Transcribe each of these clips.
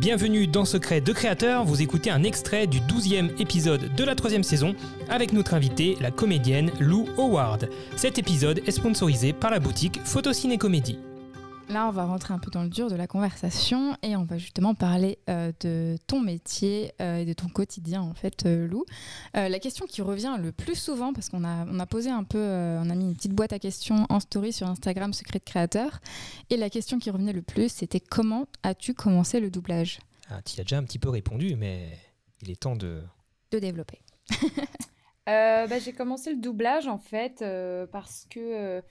Bienvenue dans Secret de Créateur, vous écoutez un extrait du 12e épisode de la troisième saison avec notre invitée, la comédienne Lou Howard. Cet épisode est sponsorisé par la boutique Photociné Comédie. Là, on va rentrer un peu dans le dur de la conversation et on va justement parler euh, de ton métier euh, et de ton quotidien, en fait, euh, Lou. la question qui revient le plus souvent, parce qu'on a, on a posé un peu, on a mis une petite boîte à questions en story sur Instagram Secret de Créateur, et la question qui revenait le plus, c'était comment as-tu commencé le doublage? Ah, Tu as déjà un petit peu répondu, mais il est temps de... De développer. bah, J'ai commencé le doublage, en fait, parce que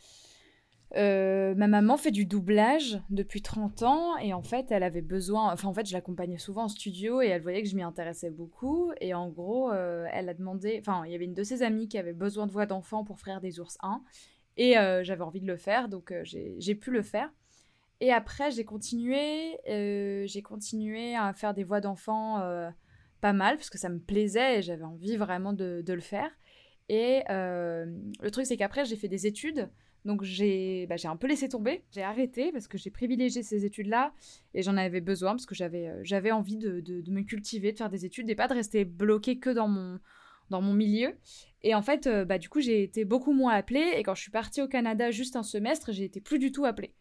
euh, ma maman fait du doublage depuis 30 ans et en fait elle avait besoin, enfin en fait je l'accompagnais souvent en studio et elle voyait que je m'y intéressais beaucoup et en gros euh, elle a demandé, enfin il y avait une de ses amies qui avait besoin de voix d'enfant pour Frères des ours 1 et euh, j'avais envie de le faire donc j'ai pu le faire. Et après j'ai continué, j'ai continué à faire des voix d'enfant pas mal parce que ça me plaisait et j'avais envie vraiment de, de, le faire. Et le truc c'est qu'après j'ai fait des études. Donc j'ai bah, un peu laissé tomber, j'ai arrêté parce que j'ai privilégié ces études-là et j'en avais besoin parce que j'avais euh, envie de, de, me cultiver, de faire des études et pas de rester bloqué que dans mon, dans mon milieu. Et en fait, euh, bah, du coup, j'ai été beaucoup moins appelée et quand je suis partie au Canada juste un semestre, j'ai été plus du tout appelée.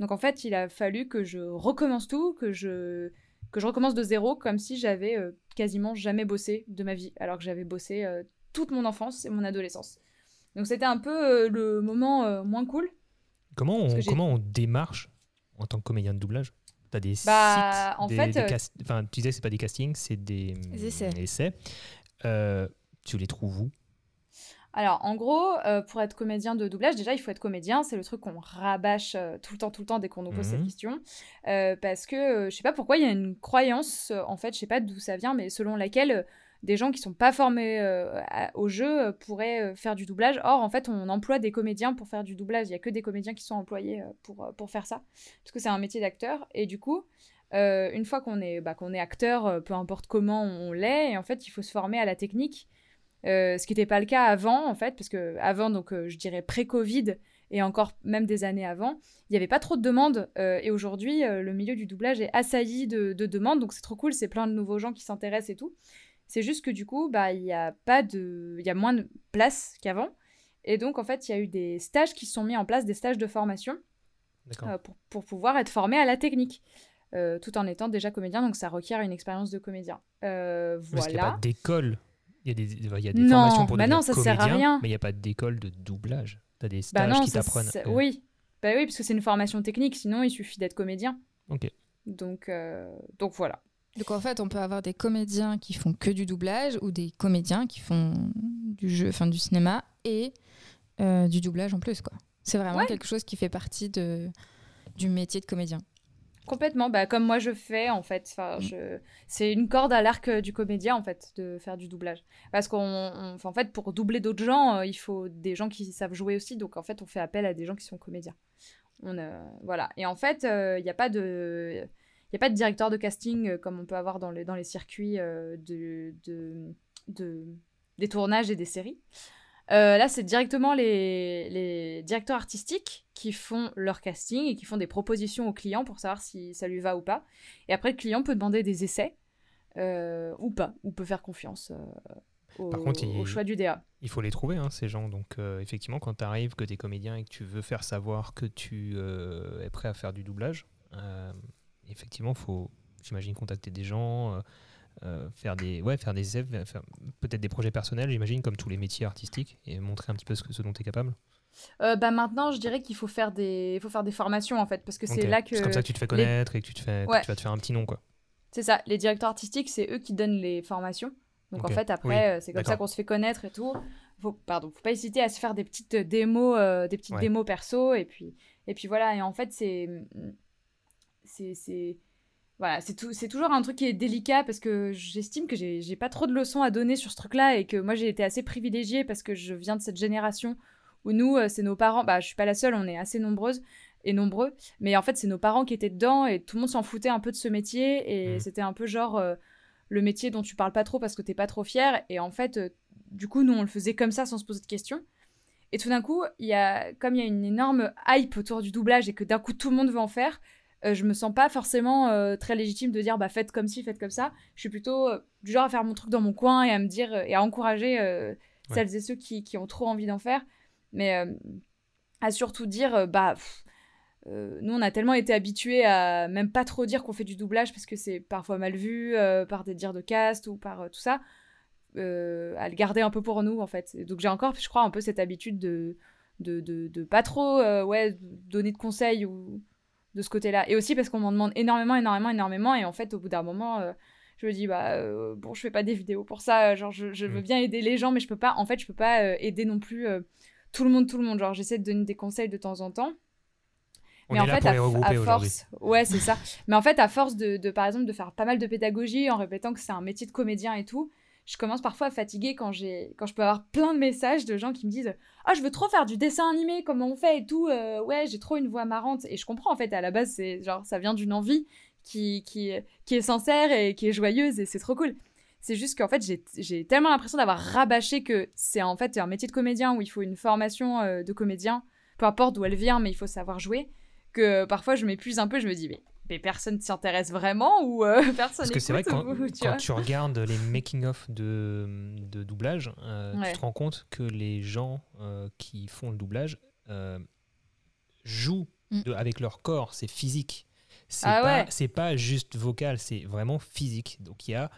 Donc en fait, il a fallu que je recommence tout, que je, que je recommence de zéro comme si j'avais euh, quasiment jamais bossé de ma vie alors que j'avais bossé toute mon enfance et mon adolescence. Donc c'était un peu euh, le moment euh, moins cool. Comment on, comment on démarche en tant que comédien de doublage? T'as des bah, sites, en fait, euh, enfin, tu disais c'est pas des castings, c'est des, essais. tu les trouves où? Alors, en gros, pour être comédien de doublage, déjà, il faut être comédien. C'est le truc qu'on rabâche tout le temps, tout le temps dès qu'on nous pose cette mhm. question. parce que, je sais pas pourquoi, il y a une croyance, en fait, je sais pas d'où ça vient, mais selon laquelle des gens qui sont pas formés euh, au jeu euh, pourraient euh, faire du doublage. Or, en fait, on emploie des comédiens pour faire du doublage. Il y a que des comédiens qui sont employés pour, pour faire ça, parce que c'est un métier d'acteur. Et du coup, une fois qu'on est, bah, qu'on est acteur, peu importe comment on l'est, et en fait, il faut se former à la technique. ce qui n'était pas le cas avant, en fait, parce que avant, donc, je dirais pré-Covid, et encore même des années avant, il n'y avait pas trop de demandes. et aujourd'hui, le milieu du doublage est assailli de, de demandes, donc c'est trop cool, c'est plein de nouveaux gens qui s'intéressent et tout. C'est juste que du coup, bah, il y a pas de, il y a moins de place qu'avant. Et donc, en fait, il y a eu des stages qui sont mis en place, des stages de formation, euh, pour, pour, pouvoir être formé à la technique, euh, tout en étant déjà comédien. Donc, ça requiert une expérience de comédien. Euh, voilà. Parce n'y a pas d'école? Il y a des, y a des formations pour bah non, ça sert à rien. mais il n'y a pas d'école de doublage. Tu as des bah stages qui t'apprennent. Oui. Bah oui, parce que c'est une formation technique. Sinon, il suffit d'être comédien. Ok. Donc, donc voilà. Donc en fait, on peut avoir des comédiens qui font que du doublage ou des comédiens qui font du jeu, enfin du cinéma et euh, du doublage en plus quoi. C'est vraiment quelque chose qui fait partie de du métier de comédien. Complètement, bah, comme moi je fais en fait. Enfin, mm. je... C'est une corde à l'arc du comédien en fait de faire du doublage. Parce qu'en en fait pour doubler d'autres gens, euh, il faut des gens qui savent jouer aussi. Donc en fait on fait appel à des gens qui sont comédiens. On, euh, voilà. Et en fait il n'y a pas de n'y a pas de directeur de casting euh, comme on peut avoir dans les, dans les circuits euh, de, de, des tournages et des séries. Euh, là, c'est directement les, les, directeurs artistiques qui font leur casting et qui font des propositions au client pour savoir si ça lui va ou pas. Et après, le client peut demander des essais ou pas, ou peut faire confiance au, au, choix du DA. Il faut les trouver, hein, ces gens. Donc, effectivement, quand tu arrives, que tu es comédien et que tu veux faire savoir que tu es prêt à faire du doublage, effectivement, il faut, j'imagine, contacter des gens, euh, euh, faire des, ouais, faire des peut-être des projets personnels, j'imagine, comme tous les métiers artistiques, et montrer un petit peu ce, ce dont tu es capable. Euh, bah maintenant, je dirais qu'il faut faire des, faut faire des formations en fait, parce que c'est là que. C'est comme ça que tu te fais connaître et que tu te fais, tu vas te faire un petit nom quoi. C'est ça. Les directeurs artistiques, c'est eux qui donnent les formations. Donc en fait, après, c'est comme ça qu'on se fait connaître et tout. Faut, pardon, faut pas hésiter à se faire des petites démos, des petites démos perso et puis, et puis voilà. Et en fait, c'est c'est voilà, c'est toujours un truc qui est délicat parce que j'estime que j'ai pas trop de leçons à donner sur ce truc-là et que moi j'ai été assez privilégiée parce que je viens de cette génération où nous, euh, c'est nos parents, bah je suis pas la seule, on est assez nombreuses et nombreux, mais en fait c'est nos parents qui étaient dedans et tout le monde s'en foutait un peu de ce métier et mmh. c'était un peu genre euh, le métier dont tu parles pas trop parce que t'es pas trop fier et en fait, euh, du coup nous on le faisait comme ça sans se poser de questions. Et tout d'un coup, il y a, comme il y a une énorme hype autour du doublage et que d'un coup tout le monde veut en faire, euh, je me sens pas forcément euh, très légitime de dire bah faites comme ci, faites comme ça. Je suis plutôt euh, du genre à faire mon truc dans mon coin et à me dire et à encourager celles et ceux qui, qui ont trop envie d'en faire, mais à surtout dire bah nous on a tellement été habitués à même pas trop dire qu'on fait du doublage parce que c'est parfois mal vu par des dires de cast ou par tout ça. à le garder un peu pour nous en fait. donc j'ai encore, je crois, un peu cette habitude de de, de, de pas trop ouais, donner de conseils ou de ce côté-là. Et aussi parce qu'on m'en demande énormément, énormément, énormément. Et en fait, au bout d'un moment, euh, je me dis, bah, euh, bon, je fais pas des vidéos pour ça. Genre, je, veux mm. bien aider les gens, mais je peux pas, en fait, je peux pas euh, aider non plus tout le monde, tout le monde. Genre, j'essaie de donner des conseils de temps en temps. On mais en fait, à, force, ouais, c'est ça. Mais en fait, à force de, de, par exemple, de faire pas mal de pédagogie en répétant que c'est un métier de comédien et tout, je commence parfois à fatiguer quand, j'ai, quand je peux avoir plein de messages de gens qui me disent Ah, je veux trop faire du dessin animé, comment on fait et tout. Euh, ouais, j'ai trop une voix marrante. Et je comprends en fait, à la base, c'est genre, ça vient d'une envie qui, qui, qui est sincère et qui est joyeuse et c'est trop cool. C'est juste qu'en fait, j'ai, tellement l'impression d'avoir rabâché que c'est en fait un métier de comédien où il faut une formation euh, de comédien, peu importe d'où elle vient, mais il faut savoir jouer, que parfois je m'épuise un peu, je me dis, mais mais personne ne s'y intéresse vraiment ou euh, personne Parce que c'est vrai que quand, tu, regardes les making-of de, de, doublage, euh, tu te rends compte que les gens euh, qui font le doublage jouent mm. avec leur corps, c'est physique. C'est ah pas, c'est pas juste vocal, c'est vraiment physique. Donc il y a,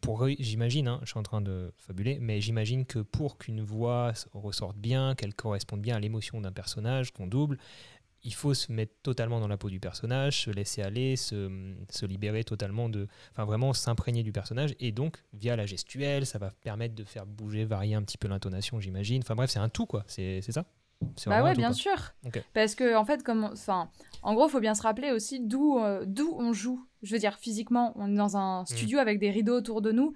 pour j'imagine, hein, je suis en train de fabuler, mais j'imagine que pour qu'une voix ressorte bien, qu'elle corresponde bien à l'émotion d'un personnage qu'on double, il faut se mettre totalement dans la peau du personnage, se laisser aller, se, se libérer totalement de. Enfin, vraiment s'imprégner du personnage. Et donc, via la gestuelle, ça va permettre de faire bouger, varier un petit peu l'intonation, j'imagine. Enfin, bref, c'est un tout, quoi. C'est ça bah ouais, bien sûr. Parce que, en fait, comme. Enfin, en gros, il faut bien se rappeler aussi d'où euh, d'où on joue. Je veux dire, physiquement, on est dans un mm. studio avec des rideaux autour de nous.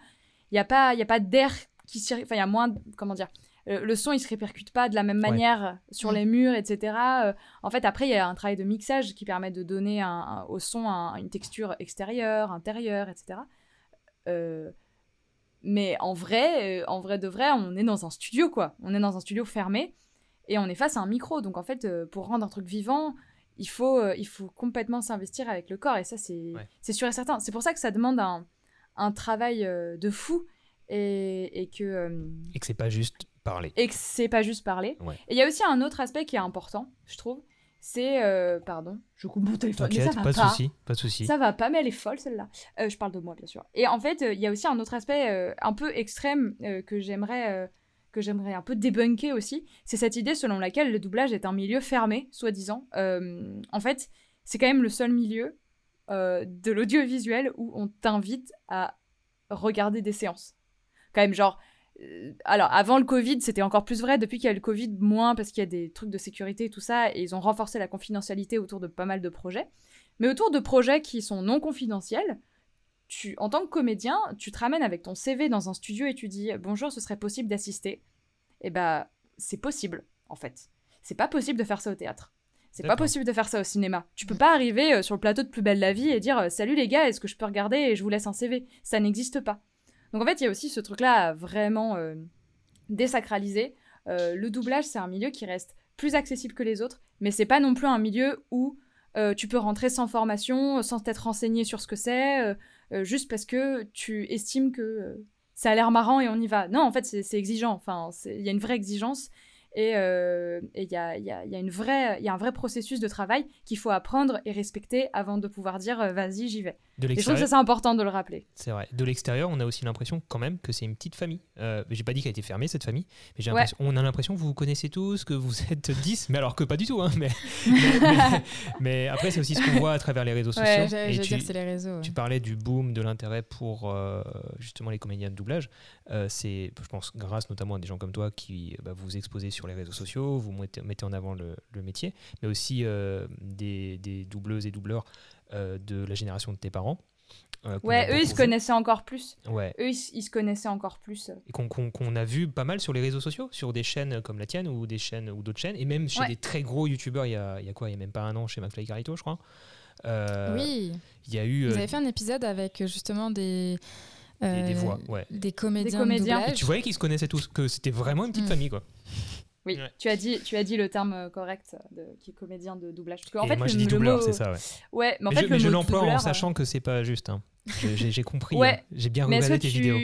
Il n'y a pas, y a pas d'air qui Enfin, il y a moins. Comment dire euh, le son il se répercute pas de la même manière sur les murs, etc. Euh, en fait, après, il y a un travail de mixage qui permet de donner au son une texture extérieure, intérieure, etc. Euh, mais en vrai, en vrai de vrai, on est dans un studio, quoi. On est dans un studio fermé et on est face à un micro. Donc, en fait, pour rendre un truc vivant, il faut, il faut complètement s'investir avec le corps. Et ça, c'est sûr et certain. C'est pour ça que ça demande un, un travail de fou. Et, et que. et que c'est pas juste parler. Et que c'est pas juste parler. Et il y a aussi un autre aspect qui est important, je trouve. C'est. Euh, pardon, je coupe mon téléphone. Mais ça va pas, de souci, pas de souci. Ça va pas, mais elle est folle celle-là. Euh, je parle de moi, bien sûr. Et en fait, euh, il y a aussi un autre aspect un peu extrême que j'aimerais que j'aimerais un peu débunker aussi. C'est cette idée selon laquelle le doublage est un milieu fermé, soi-disant. en fait, c'est quand même le seul milieu de l'audiovisuel où on t'invite à regarder des séances. Quand même, genre, alors avant le Covid, c'était encore plus vrai. Depuis qu'il y a le Covid, moins parce qu'il y a des trucs de sécurité et tout ça, et ils ont renforcé la confidentialité autour de pas mal de projets. Mais autour de projets qui sont non confidentiels, tu, en tant que comédien, tu te ramènes avec ton CV dans un studio et tu dis bonjour, ce serait possible d'assister? Et eh bah, c'est possible en fait. C'est pas possible de faire ça au théâtre. C'est pas possible de faire ça au cinéma. Tu peux pas arriver euh, sur le plateau de Plus belle la vie et dire salut les gars, est-ce que je peux regarder et je vous laisse un CV. Ça n'existe pas. Donc en fait, il y a aussi ce truc-là vraiment euh, désacralisé. Euh, le doublage, c'est un milieu qui reste plus accessible que les autres, mais c'est pas non plus un milieu où euh, tu peux rentrer sans formation, sans t'être renseigné sur ce que c'est, juste parce que tu estimes que ça a l'air marrant et on y va. Non, en fait, c'est exigeant. Enfin, il y a une vraie exigence et il y, a, y, a, y, a, une vraie, y a un vrai processus de travail qu'il faut apprendre et respecter avant de pouvoir dire vas-y, j'y vais. De je trouve que c'est important de le rappeler. C'est vrai. De l'extérieur, on a aussi l'impression quand même que c'est une petite famille. Euh, j'ai pas dit qu'elle a été fermée, cette famille, mais on a l'impression que vous vous connaissez tous, que vous êtes 10, mais alors que pas du tout. Hein, mais, mais, après, c'est aussi ce qu'on voit à travers les réseaux sociaux. et tu, dire c'est les réseaux. Tu parlais du boom de l'intérêt pour euh, justement les comédiens de doublage. Euh, c'est, je pense, grâce notamment à des gens comme toi qui bah, vous exposez sur les réseaux sociaux, vous mettez, mettez en avant le, le métier, mais aussi euh, des, des doubleuses et doubleurs euh, de la génération de tes parents. Euh, ouais, eux, ils se connaissaient encore plus. Ouais. Eux, ils, se connaissaient encore plus. Et qu'on a vu pas mal sur les réseaux sociaux, sur des chaînes comme la tienne ou des chaînes ou d'autres chaînes, et même chez des très gros youtubeurs, il y a, y a, quoi Il y a même pas un an chez McFly Carito, je crois. Euh, oui. Il y a eu. Vous avez fait un épisode avec justement des. des, voix, ouais. Des comédiens. Des comédiens. Et tu voyais qu'ils se connaissaient tous, que c'était vraiment une petite mm. famille, quoi. Oui, Ouais. tu, as dit, tu as dit le terme euh, correct de, qui est comédien de doublage. Parce Et fait, moi, le, dit le doubleur, mot- c'est ça, ouais. Ouais, mais en Mais fait, je, le je l'emploie en sachant que c'est pas juste. hein. Je- J'ai compris. Ouais. hein. J'ai bien regardé tes vidéos.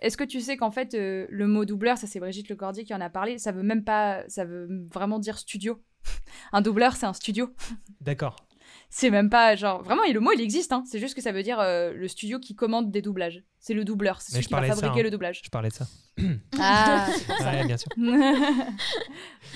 Est-ce que tu sais qu'en fait, euh, le mot doubleur, ça c'est Brigitte Lecordier qui en a parlé, ça veut même pas, ça veut vraiment dire studio. un doubleur, c'est un studio. D'accord. C'est même pas genre vraiment, et le mot il existe, hein. c'est juste que ça veut dire euh, le studio qui commande des doublages. C'est le doubleur, c'est celui je qui va ça, fabriquer hein. le doublage. Je parlais de ça. Ah, ça. Ouais, bien sûr. non,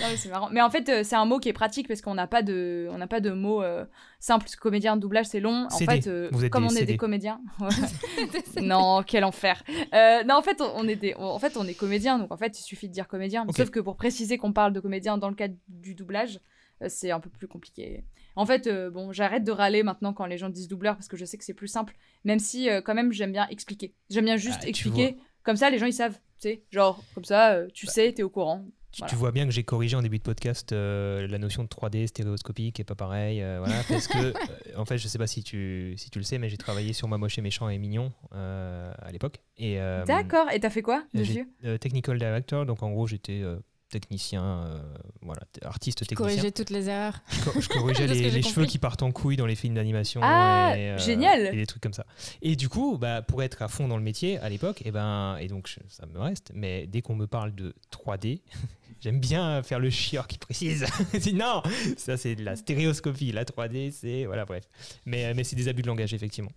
mais c'est marrant. Mais en fait, euh, c'est un mot qui est pratique parce qu'on n'a pas de, on n'a pas de mot euh, simple. Parce que comédien de doublage, c'est long. En CD. fait, euh, Vous êtes comme des on est CD. des comédiens. Ouais. non, quel enfer. Euh, non, en fait, on est des, on- en fait, on est comédien. Donc en fait, il suffit de dire comédien. Sauf que pour préciser qu'on parle de comédien dans le cadre du doublage, euh, c'est un peu plus compliqué. En fait, euh, bon, j'arrête de râler maintenant quand les gens disent doubleur parce que je sais que c'est plus simple. Même si, euh, quand même, j'aime bien expliquer. J'aime bien juste Ah, expliquer. Comme ça, les gens ils savent. Tu sais, genre comme ça, euh, tu sais, t'es au courant. Tu, Voilà. tu vois bien que j'ai corrigé en début de podcast la notion de 3D stéréoscopique et pas pareil. voilà, parce que, en fait, je sais pas si tu, si tu le sais, mais j'ai travaillé sur Ma Moche et Méchant et Mignon à l'époque. Et, D'accord. Et t'as fait quoi dessus? Technical Director, donc en gros, j'étais technicien, euh, voilà, artiste technicien. Corriger toutes les erreurs. Je, co- je corrigeais les, cheveux qui partent en couille dans les films d'animation. Ah, et, euh, génial. Et des trucs comme ça. Et du coup, bah, pour être à fond dans le métier à l'époque, et, ben, et donc je- ça me reste, mais dès qu'on me parle de 3D, j'aime bien faire le chieur qui précise. Non, ça c'est de la stéréoscopie. La 3D, c'est. Voilà, bref. Mais, mais c'est des abus de langage, effectivement.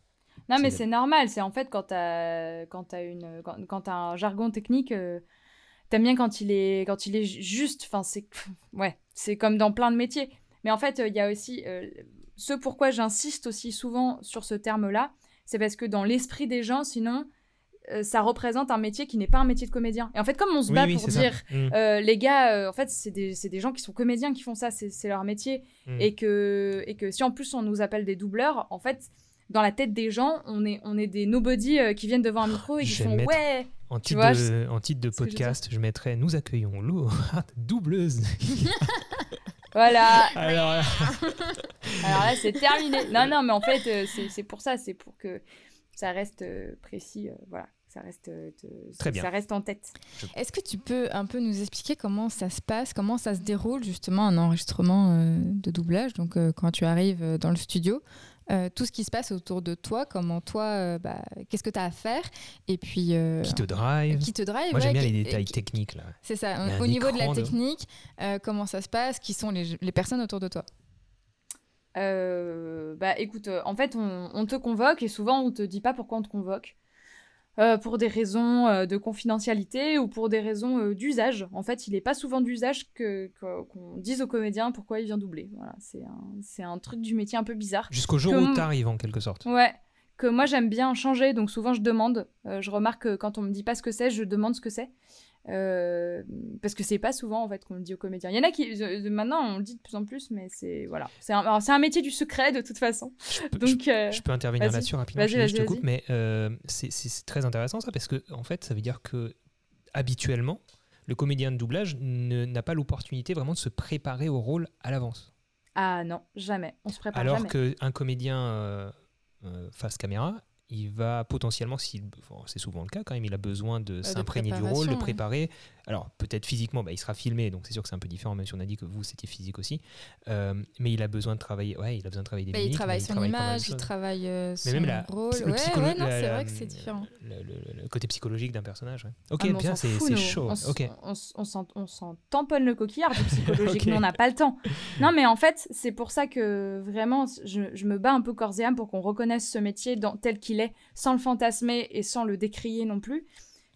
Non, mais C'est- normal. C'est en fait quand t'as quand t'as une quand, quand t'as un jargon technique, euh, t'aimes bien quand il est quand il est ju- juste. Enfin, c'est ouais, c'est comme dans plein de métiers. Mais en fait, euh, il y a aussi euh, ce pourquoi j'insiste aussi souvent sur ce terme-là, c'est parce que dans l'esprit des gens, sinon, euh, ça représente un métier qui n'est pas un métier de comédien. Et en fait, comme on se bat oui, pour dire Mm, euh, les gars, euh, en fait, c'est des, des gens qui sont comédiens qui font ça, c'est c'est leur métier. mm. Et, que, et que si en plus on nous appelle des doubleurs, en fait, dans la tête des gens, on est, on est des nobody euh, qui viennent devant un micro et qui font mettre- Ouais En titre, vois, de, en titre de ce que je podcast, je, mettrais Nous accueillons Laura, doubleuse. Voilà Alors, là, Alors là, c'est terminé. Non, non, mais en fait, euh, c'est c'est pour ça, c'est pour que ça reste euh, précis. euh, voilà, ça reste, euh, te- Très bien. ça reste en tête. Est-ce que tu peux un peu nous expliquer comment ça se passe, comment ça se déroule justement un enregistrement euh, de doublage Donc euh, quand tu arrives euh, dans le studio, euh, tout ce qui se passe autour de toi, comment toi, euh, bah, qu'est-ce que tu as à faire Et puis. euh, qui te drive qui te drive Moi, j'aime bien qui- les détails qui- techniques, là. C'est ça. Au niveau de la de- technique, euh, comment ça se passe Qui sont les, les personnes autour de toi? Euh, bah écoute, en fait, on, on te convoque et souvent on te dit pas pourquoi on te convoque. Euh, pour des raisons euh, de confidentialité ou pour des raisons euh, d'usage. En fait, il n'est pas souvent d'usage que, que- qu'on dise au comédien pourquoi il vient doubler. Voilà, c'est un, un truc du métier un peu bizarre. Jusqu'au jour où t'arrives, en quelque sorte. Ouais, que moi j'aime bien changer, donc souvent je demande. Je remarque que quand on me dit pas ce que c'est, je demande ce que c'est. Euh, parce que c'est pas souvent en fait qu'on le dit aux comédiens. Il y en a qui euh, maintenant on le dit de plus en plus, mais c'est voilà, c'est un, métier du secret de toute façon. Je peux- Donc euh, Je peux intervenir là-dessus rapidement, je, je te coupe, mais euh, c'est- très intéressant ça, parce que en fait, ça veut dire que habituellement, le comédien de doublage n'a pas l'opportunité vraiment de se préparer au rôle à l'avance. ah non, jamais, on se prépare Alors qu'un comédien face caméra, il va potentiellement, s'il- c'est souvent le cas quand même, il a besoin de de s'imprégner du rôle, de préparer. Alors peut-être physiquement, bah, il sera filmé, donc c'est sûr que c'est un peu différent, même si on a dit que vous c'était physique aussi. Euh, mais il a besoin de travailler, ouais, il a besoin de travailler des Bah, Il travaille son de image, il travaille euh, son Mais même la, rôle. le Ouais, ouais, non, c'est vrai que c'est différent. Le, le- le côté psychologique d'un personnage. ouais. Ok, Ah, bien, c'est chaud. On, s- Ok. on s- on s'en- on s'en tamponne le coquillard du psychologique. Ok. Nous, on n'a pas le temps. Non, mais en fait, c'est pour ça que vraiment, je, je me bats un peu corps et âme pour qu'on reconnaisse ce métier dans, tel qu'il est, sans le fantasmer et sans le décrier non plus.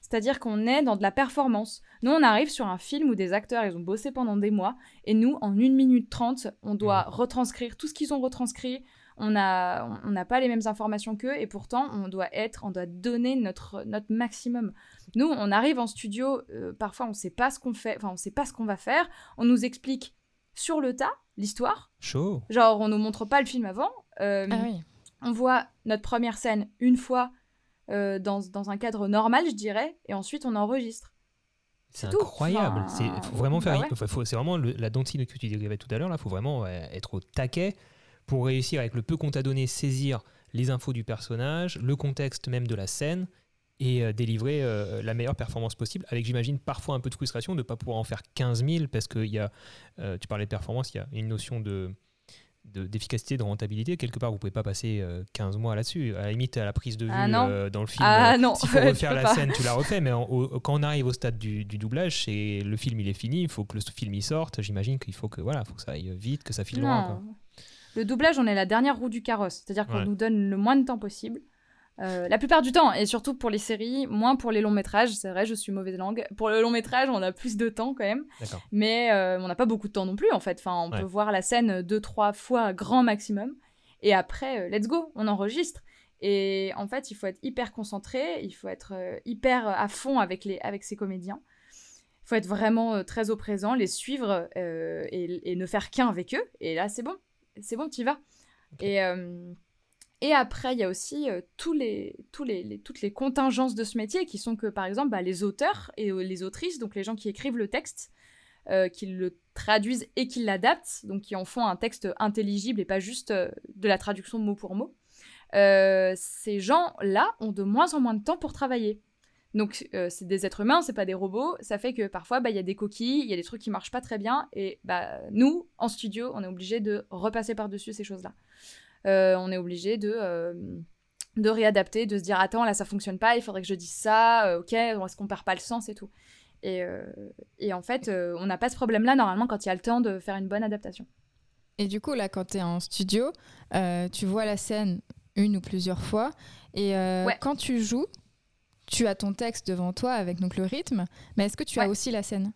C'est-à-dire qu'on est dans de la performance. Nous, on arrive sur un film où des acteurs, ils ont bossé pendant des mois, et nous, en 1 minute 30, on doit retranscrire tout ce qu'ils ont retranscrit. On n'a on n'a pas les mêmes informations qu'eux, et pourtant, on doit être, on doit donner notre, notre maximum. Nous, on arrive en studio, euh, parfois, on sait pas ce qu'on fait, enfin, on sait pas ce qu'on va faire. On nous explique sur le tas l'histoire. Chaud. Genre, on nous montre pas le film avant. Euh, Ah oui. on voit notre première scène une fois euh, dans, dans un cadre normal, je dirais, et ensuite on enregistre. C'est incroyable. Enfin, C'est faut vraiment bah faire. ouais. c'est vraiment le- la dentine que tu décrivais tout à l'heure. Là, faut vraiment ouais, être au taquet pour réussir avec le peu qu'on t'a donné, saisir les infos du personnage, le contexte même de la scène, et délivrer la meilleure performance possible, avec j'imagine parfois un peu de frustration de ne pas pouvoir en faire 15 000 parce que y a, tu parlais de performance, il y a une notion de d'efficacité, de, rentabilité, quelque part, vous pouvez pas passer 15 euh, mois là-dessus. À la limite, à la prise de ah vue euh, dans le film, ah, euh, non. s'il faut refaire la scène, tu la refais. Mais quand on arrive au stade du, doublage, c'est le film il est fini, il faut que le film y sorte. J'imagine qu'il faut que voilà, faut que ça aille vite, que ça file loin. Le doublage, on est la dernière roue du carrosse, c'est-à-dire qu'on nous donne le moins de temps possible. Euh, la plupart du temps, et surtout pour les séries, moins pour les longs métrages. C'est vrai, je suis mauvaise langue. Pour le long métrage, on a plus de temps quand même. Mais euh, on n'a pas beaucoup de temps non plus en fait. Enfin, on peut voir la scène deux, trois fois grand maximum. Et après, euh, let's go, on enregistre. Et en fait, il faut être hyper concentré, il faut être hyper à fond avec, les, avec ses comédiens. Il faut être vraiment très au présent, les suivre et, ne faire qu'un avec eux. Et là, c'est bon. C'est bon, tu y vas. Et et après, il y a aussi euh, toutes les contingences de ce métier qui sont que, par exemple, bah, les auteurs et euh, les autrices, donc les gens qui écrivent le texte, euh, qui le traduisent et qui l'adaptent, donc qui en font un texte intelligible et pas juste de la traduction mot pour mot, ces gens-là ont de moins en moins de temps pour travailler. Donc c'est des êtres humains, c'est pas des robots. Ça fait que parfois bah, il y a des coquilles, il y a des trucs qui marchent pas très bien, et bah nous en studio on est obligé de repasser par dessus ces choses-là. Euh, on est obligé de euh, de réadapter, de se dire attends là ça fonctionne pas, il faudrait que je dise ça, euh, ok, est-ce qu'on perd pas le sens et tout. Et, et en fait, on n'a pas ce problème-là normalement quand il y a le temps de faire une bonne adaptation. Et du coup là, quand tu es en studio, tu vois la scène une ou plusieurs fois, et quand tu joues, tu as ton texte devant toi avec donc le rythme, mais est-ce que tu as aussi la scène?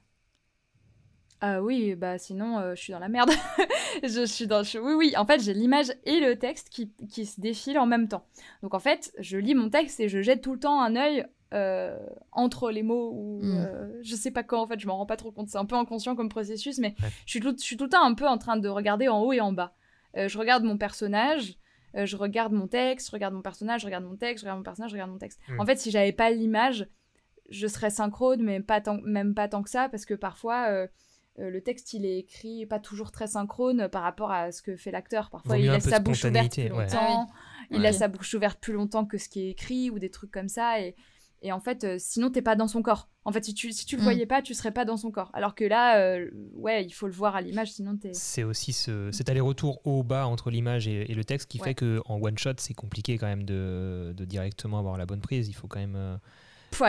Ah oui, bah sinon euh, je suis dans la merde. je suis dans. Oui, oui, en fait j'ai l'image et le texte qui, qui, se défilent en même temps. Donc en fait, je lis mon texte et je jette tout le temps un œil euh, entre les mots ou mm. euh, je sais pas quoi en fait, je m'en rends pas trop compte. C'est un peu inconscient comme processus, mais je, suis tout, je suis tout le temps un peu en train de regarder en haut et en bas. je regarde mon personnage. je regarde mon texte, je regarde mon personnage, je regarde mon texte, je regarde mon personnage, je regarde mon texte. En fait, si j'avais pas l'image, je serais synchrone, mais pas tant, même pas tant que ça, parce que parfois, le texte, il est écrit pas toujours très synchrone par rapport à ce que fait l'acteur. Parfois, il laisse sa bouche ouverte plus longtemps. Ah il laisse sa bouche ouverte plus longtemps que ce qui est écrit ou des trucs comme ça. Et, et en fait, sinon, euh, sinon, t'es pas dans son corps. En fait, si tu, si tu le mm. voyais pas, tu serais pas dans son corps. Alors que là, euh, ouais, il faut le voir à l'image, sinon t'es. C'est aussi ce, cet aller-retour haut-bas entre l'image et, le texte qui fait que en one shot, c'est compliqué quand même de, de, directement avoir la bonne prise. Il faut quand même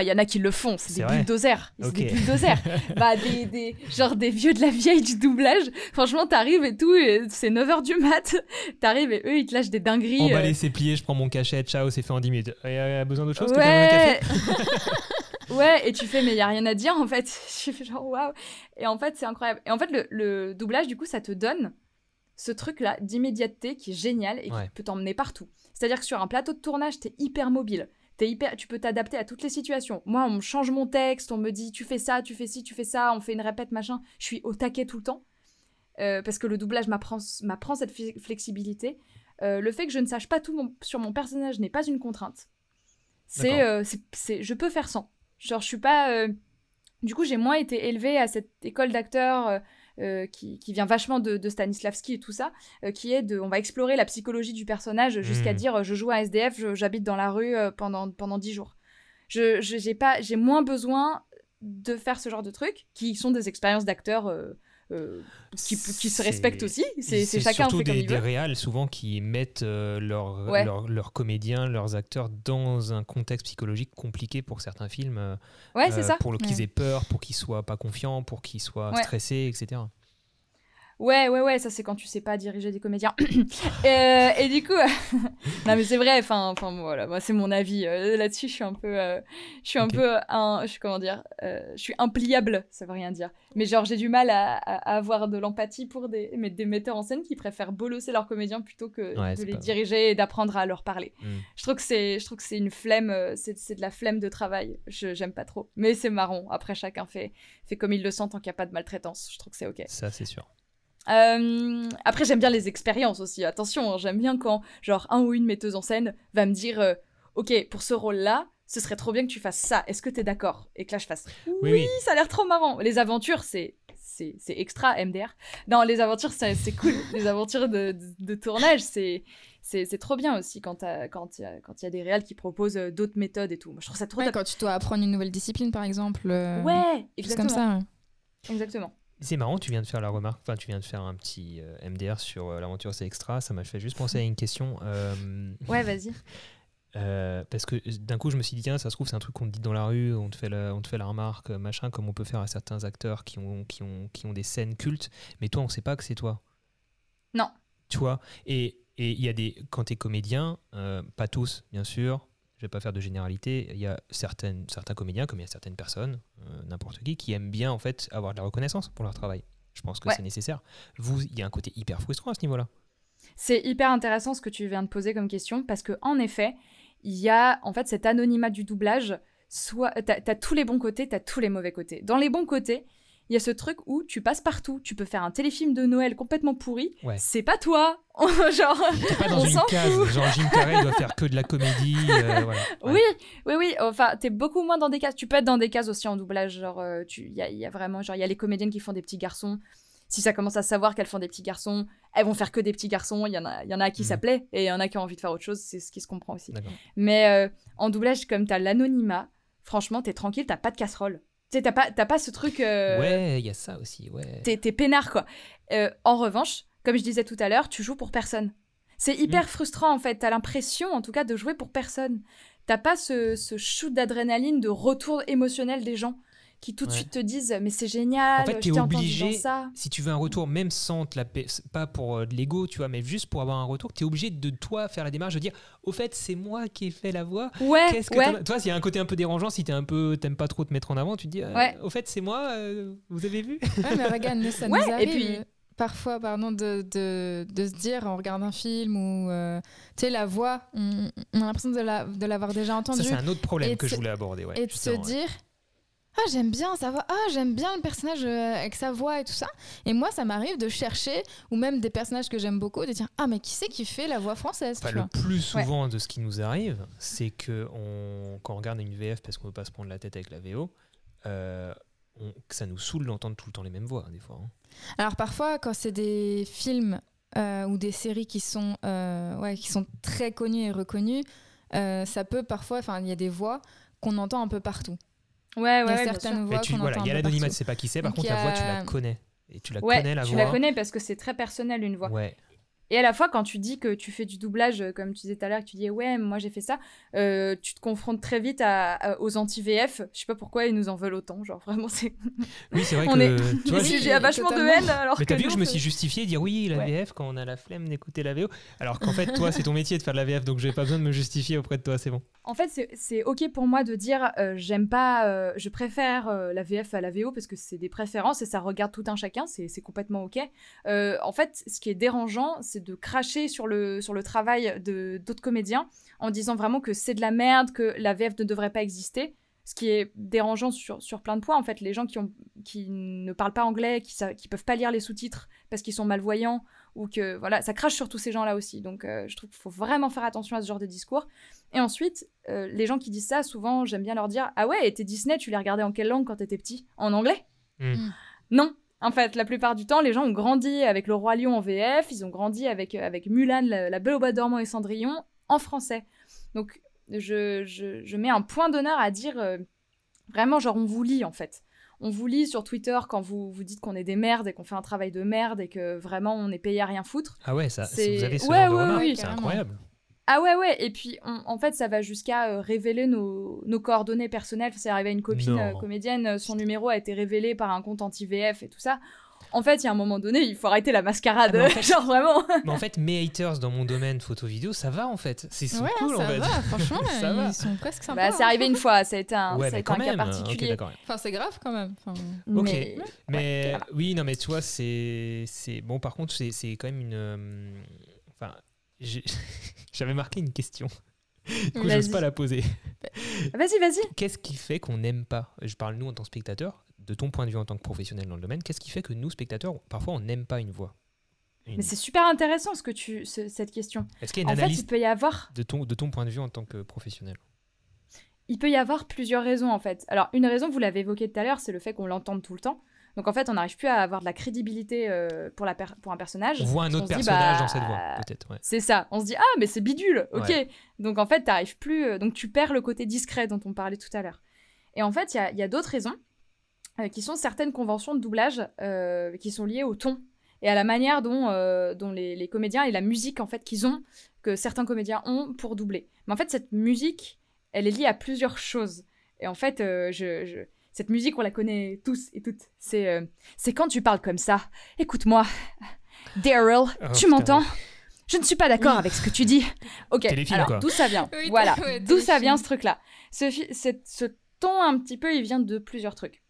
il y en a qui le font, c'est des bulldozers. C'est des bulldozers. bah, des, des, genre des vieux de la vieille du doublage. Franchement, t'arrives et tout, c'est 9h du mat. T'arrives et eux, ils te lâchent des dingueries. Emballé, euh... c'est plié, je prends mon cachet, ciao, c'est fait en 10 minutes. Il y a besoin d'autre chose ouais. ouais, et tu fais, mais il y a rien à dire en fait. Je fais genre, waouh. Et en fait, c'est incroyable. Et en fait, le, le doublage, du coup, ça te donne ce truc-là d'immédiateté qui est génial et qui peut t'emmener partout. C'est-à-dire que sur un plateau de tournage, t'es hyper mobile hyper, tu peux t'adapter à toutes les situations. Moi, on me change mon texte, on me dit tu fais ça, tu fais ci, tu fais ça, on fait une répète, machin. Je suis au taquet tout le temps. Euh, parce que le doublage m'apprend cette flexibilité. Euh, le fait que je ne sache pas tout sur mon personnage n'est pas une contrainte. Euh, c'est, je peux faire sans. Genre, je suis pas. Du coup, j'ai moins été élevée à cette école d'acteurs euh, qui, vient vachement de, Stanislavski et tout ça, euh, qui est de, on va explorer la psychologie du personnage jusqu'à hmm. dire je joue à SDF, j'habite dans la rue euh, pendant pendant dix jours. Je j'ai pas, j'ai moins besoin de faire ce genre de trucs qui sont des expériences d'acteurs. Qui, qui, se respectent aussi. C'est chacun surtout fait des, comme il des réals souvent qui mettent leurs leur, comédiens, leurs acteurs dans un contexte psychologique compliqué pour certains films. Ouais, c'est ça. Pour qu'ils aient peur, pour qu'ils soient pas confiants, pour qu'ils soient stressés, etc. Ouais, ouais, ouais, ça c'est quand tu sais pas diriger des comédiens. Euh, et du coup, non mais c'est vrai, enfin, enfin voilà, moi c'est mon avis euh, là-dessus. Je suis un peu, euh, je suis un peu, un, je comment dire, je suis impliable, ça veut rien dire. Mais genre j'ai du mal à, avoir de l'empathie pour des, mais des metteurs en scène qui préfèrent bolosser leurs comédiens plutôt que de les diriger et d'apprendre à leur parler. Hmm. Je trouve que c'est, je trouve que c'est une flemme, c'est de la flemme de travail. Je j'aime pas trop, mais c'est marrant. Après chacun fait, fait comme il le sent tant qu'il n'y a pas de maltraitance. Je trouve que c'est ok. Ça c'est sûr. Euh, après, j'aime bien les expériences aussi. Attention, hein, j'aime bien quand, genre, un ou une metteuse en scène va me dire euh, Ok, pour ce rôle-là, ce serait trop bien que tu fasses ça. Est-ce que tu es d'accord? Et que là, je fasse Oui, oui. ça a l'air trop marrant. Les aventures, c'est c'est extra MDR. Non, les aventures, c'est cool. les aventures de, de, de tournage, c'est trop bien aussi quand il y, a- quand y a des réals qui proposent euh, d'autres méthodes et tout. Moi, je trouve ça trop Ouais, top. quand tu dois apprendre une nouvelle discipline, par exemple. euh, Ouais, choses comme exactement. ça. ouais. Exactement. C'est marrant, tu viens de faire la remarque, enfin tu viens de faire un petit euh, MDR sur euh, l'aventure c'est extra, ça m'a fait juste penser à une question. euh, Ouais, vas-y. parce que d'un coup je me suis dit tiens ça se trouve c'est un truc qu'on te dit dans la rue, on te fait la, on te fait la remarque, machin, comme on peut faire à certains acteurs qui ont, qui ont, qui ont des scènes cultes, mais toi on sait pas que c'est toi. Non. Tu vois Et et il y a des quand tu es comédien, pas tous bien sûr, je vais pas faire de généralité, il y a certaines, certains comédiens comme il y a certaines personnes, euh, n'importe qui, qui aiment bien en fait avoir de la reconnaissance pour leur travail. Je pense que Ouais. c'est nécessaire. Vous, il y a un côté hyper frustrant à ce niveau-là. C'est hyper intéressant ce que tu viens de poser comme question parce que en effet, il y a en fait cet anonymat du doublage. Soit t'as as tous les bons côtés, t'as tous les mauvais côtés. Dans les bons côtés, il y a ce truc où tu passes partout. Tu peux faire un téléfilm de Noël complètement pourri. Ouais. C'est pas toi. Genre. T'es pas dans On une case, fout. genre Jim Carrey doit faire que de la comédie. euh. Ouais. Oui, oui, oui. Enfin, t'es beaucoup moins dans des cases. Tu peux être dans des cases aussi en doublage. Genre, euh, tu, il y a, il y a vraiment, genre, il y a les comédiennes qui font des petits garçons. Si ça commence à savoir qu'elles font des petits garçons, elles vont faire que des petits garçons. Il y en a, il y en a à qui ça plaît et il y en a qui ont envie de faire autre chose. C'est ce qui se comprend aussi. Mais euh, en doublage, comme t'as l'anonymat, franchement, t'es tranquille, t'as pas de casserole. Tu sais, t'as pas, t'as pas ce truc. euh, Ouais, il y a ça aussi. Ouais. T'es, t'es peinard, quoi. Euh, en revanche, comme je disais tout à l'heure, tu joues pour personne. C'est hyper frustrant, en fait. T'as l'impression, en tout cas, de jouer pour personne. T'as pas ce, ce shoot d'adrénaline, de retour émotionnel des gens qui tout de Ouais. suite te disent Mais c'est génial, En fait, t'es obligé- ça. Si tu veux un retour, même sans te la paix, pas pour euh, de l'ego, tu vois, mais juste pour avoir un retour, tu es obligé de toi faire la démarche de dire au fait, c'est moi qui ai fait la voix. Ouais, Qu'est-ce que ouais. Toi, s'il y a un côté un peu dérangeant, si t'es un peu, t'aimes pas trop te mettre en avant, tu te dis, euh, Ouais. au fait, c'est moi. euh, vous avez vu? Ouais, mais regarde, nous, ça Ouais, nous et arrive puis- euh, parfois pardon, de, de, de se dire, on regarde un film ou euh, tu sais, la voix, on, on a l'impression de la- de l'avoir déjà Ça, entendue. c'est un autre problème Et que je voulais aborder. Ouais, et de se ouais. dire, ah, j'aime bien sa voix, ah, j'aime bien le personnage euh, avec sa voix et tout ça. Et moi, ça m'arrive de chercher, ou même des personnages que j'aime beaucoup, de dire, ah, mais qui c'est qui fait la voix française Enfin, tu le vois plus souvent de ce qui nous arrive, c'est que on, quand on regarde une VF parce qu'on veut pas se prendre la tête avec la VO, euh, on- ça nous saoule d'entendre tout le temps les mêmes voix, des fois. hein. Alors parfois, quand c'est des films euh, ou des séries qui sont, euh, ouais, qui sont très connues et reconnues, ça peut parfois, enfin, il y a des voix qu'on entend un peu partout. Ouais, Il y ouais, a ouais, bien certaines voix tu, voilà, il y a l'anonymat, tu sais pas qui c'est, par Donc, contre, il y la voix, tu a- la connais. Et tu la Ouais, connais, la tu voix. la connais parce que c'est très personnel une voix. Ouais. Et à la fois, quand tu dis que tu fais du doublage, euh, comme tu disais tout à l'heure, que tu dis ouais, moi j'ai fait ça, euh, tu te confrontes très vite à, à- aux anti-VF. Je sais pas pourquoi ils nous en veulent autant. Genre vraiment, c'est. Oui, c'est vrai On que. est- Tu vois, Oui, j'ai- vachement de haine alors mais t'as vu que je me suis justifié, dire oui, la Ouais. VF quand on a la flemme d'écouter la VO. Alors qu'en fait, toi, c'est ton métier de faire de la VF, donc j'ai pas besoin de me justifier auprès de toi, c'est bon. En fait, c'est- ok pour moi de dire euh, j'aime pas, euh, je préfère la VF à la VO parce que c'est des préférences et ça regarde tout un chacun, c'est c'est complètement ok. En fait, ce qui est dérangeant, c'est de cracher sur le, sur le travail de d'autres comédiens en disant vraiment que c'est de la merde, que la VF ne devrait pas exister. Ce qui est dérangeant sur, sur plein de points, en fait, les gens qui, ont, qui ne parlent pas anglais, qui ne peuvent pas lire les sous-titres parce qu'ils sont malvoyants, ou que voilà, ça crache sur tous ces gens-là aussi. Donc euh, je trouve qu'il faut vraiment faire attention à ce genre de discours. Et ensuite, euh, les gens qui disent ça, souvent, j'aime bien leur dire Ah ouais, et tes Disney, tu les regardais en quelle langue quand t'étais petit? En anglais Hmm. Mm. Non. En fait, la plupart du temps, les gens ont grandi avec Le Roi Lion en VF, ils ont grandi avec, euh, avec Mulan, la, la Belle au Bois dormant et Cendrillon en français. Donc, je, je, je mets un point d'honneur à dire euh, vraiment, genre, on vous lit en fait. On vous lit sur Twitter quand vous, vous dites qu'on est des merdes et qu'on fait un travail de merde et que vraiment on est payé à rien foutre. Ah ouais, ça, C'est- vous avez ce Ouais, genre ouais, oui, c'est incroyable. Ah ouais, ouais, et puis on- en fait, ça va jusqu'à euh, révéler nos, nos coordonnées personnelles. C'est arrivé à une copine euh, comédienne, euh, son numéro a été révélé par un compte anti-VF et tout ça. En fait, il y a un moment donné, il faut arrêter la mascarade. Ah, mais en fait- Genre vraiment. Mais en fait, mes haters dans mon domaine photo-vidéo, ça va en fait. C'est c'est Ouais, cool ça en fait. va, franchement, Ça ils va. sont presque sympas. Bah, c'est hein. arrivé une fois, ça a été un, ouais, ça a mais été quand un cas même. Ok, particulier. Enfin, c'est grave quand même. Enfin, Ok. Mais- Mais voilà. oui, non, mais tu vois, c'est. c'est- Bon, par contre, c'est c'est quand même une. j'avais marqué une question. Du coup, j'ose pas la poser. Vas-y, vas-y. Qu'est-ce qui fait qu'on n'aime pas? Je parle nous en tant que spectateurs, de ton point de vue en tant que professionnel dans le domaine, qu'est-ce qui fait que nous, spectateurs, parfois on n'aime pas une voix? Une- Mais c'est super intéressant ce que tu, ce- cette question. Est-ce qu'il y a une En fait, analyse il peut y avoir de, ton, de ton point de vue en tant que professionnel? Il peut y avoir plusieurs raisons en fait. Alors une raison, vous l'avez évoqué tout à l'heure, c'est le fait qu'on l'entende tout le temps. Donc en fait, on n'arrive plus à avoir de la crédibilité euh, pour, la pour un personnage. On voit un autre dit, personnage bah, dans cette voix, peut-être. Ouais. C'est ça. On se dit ah mais c'est bidule, ok. Ouais. Donc en fait, t'arrives plus, euh, donc tu perds le côté discret dont on parlait tout à l'heure. Et en fait, il y a, d'autres raisons euh, qui sont certaines conventions de doublage qui sont liées au ton et à la manière dont, dont les, les comédiens et la musique en fait qu'ils ont, que certains comédiens ont pour doubler. Mais en fait, cette musique, elle est liée à plusieurs choses. Et en fait, je, je- cette musique, on la connaît tous et toutes. C'est euh, c'est quand tu parles comme ça. Écoute-moi, Daryl, Oh, tu m'entends? Je ne suis pas d'accord Oui. avec ce que tu dis. Ok, Téléfilm, alors d'où ça vient? Oui, Voilà, ouais, d'où ça vient ce truc-là? Ce, ton un petit peu, il vient de plusieurs trucs.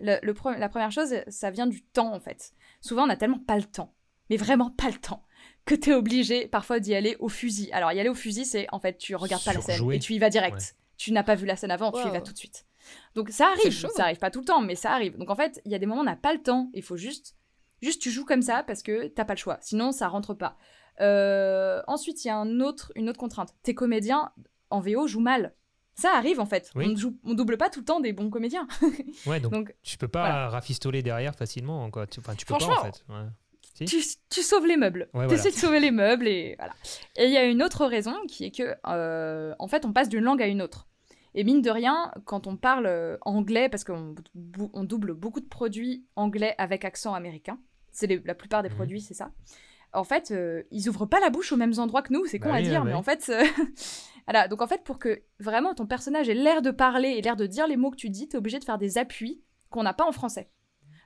Le, le pre- la première chose, ça vient du temps en fait. Souvent, on n'a tellement pas le temps, mais vraiment pas le temps, que tu es obligé parfois d'y aller au fusil. Alors, y aller au fusil, c'est en fait, tu regardes pas la scène et tu y vas direct. Ouais. Tu n'as pas vu la scène avant, tu y vas tout de suite. Donc ça arrive, ça arrive pas tout le temps, mais ça arrive. Donc en fait, il y a des moments où on n'a pas le temps, il faut juste, juste tu joues comme ça parce que t'as pas le choix, sinon ça rentre pas. Euh, ensuite, il y a un autre, une autre contrainte. Tes comédiens en VO jouent mal. Ça arrive en fait. Oui. On, ne joue, on double pas tout le temps des bons comédiens. Ouais, donc, Donc tu peux pas voilà. rafistoler derrière facilement. Quoi. Tu, enfin, tu peux pas en fait. Ouais. Si tu, tu sauves les meubles. Ouais, tu voilà. de sauver les meubles et voilà. Et il y a une autre raison qui est que, euh, en fait, on passe d'une langue à une autre. Et mine de rien, quand on parle euh, anglais, parce qu'on on double beaucoup de produits anglais avec accent américain, c'est la plupart des Mhm. produits, c'est ça. En fait, euh, ils ouvrent pas la bouche aux mêmes endroits que nous, c'est con Bah à oui, dire, ouais, mais en fait, euh, voilà. Donc en fait, pour que vraiment ton personnage ait l'air de parler et l'air de dire les mots que tu dis, t'es obligé de faire des appuis qu'on n'a pas en français.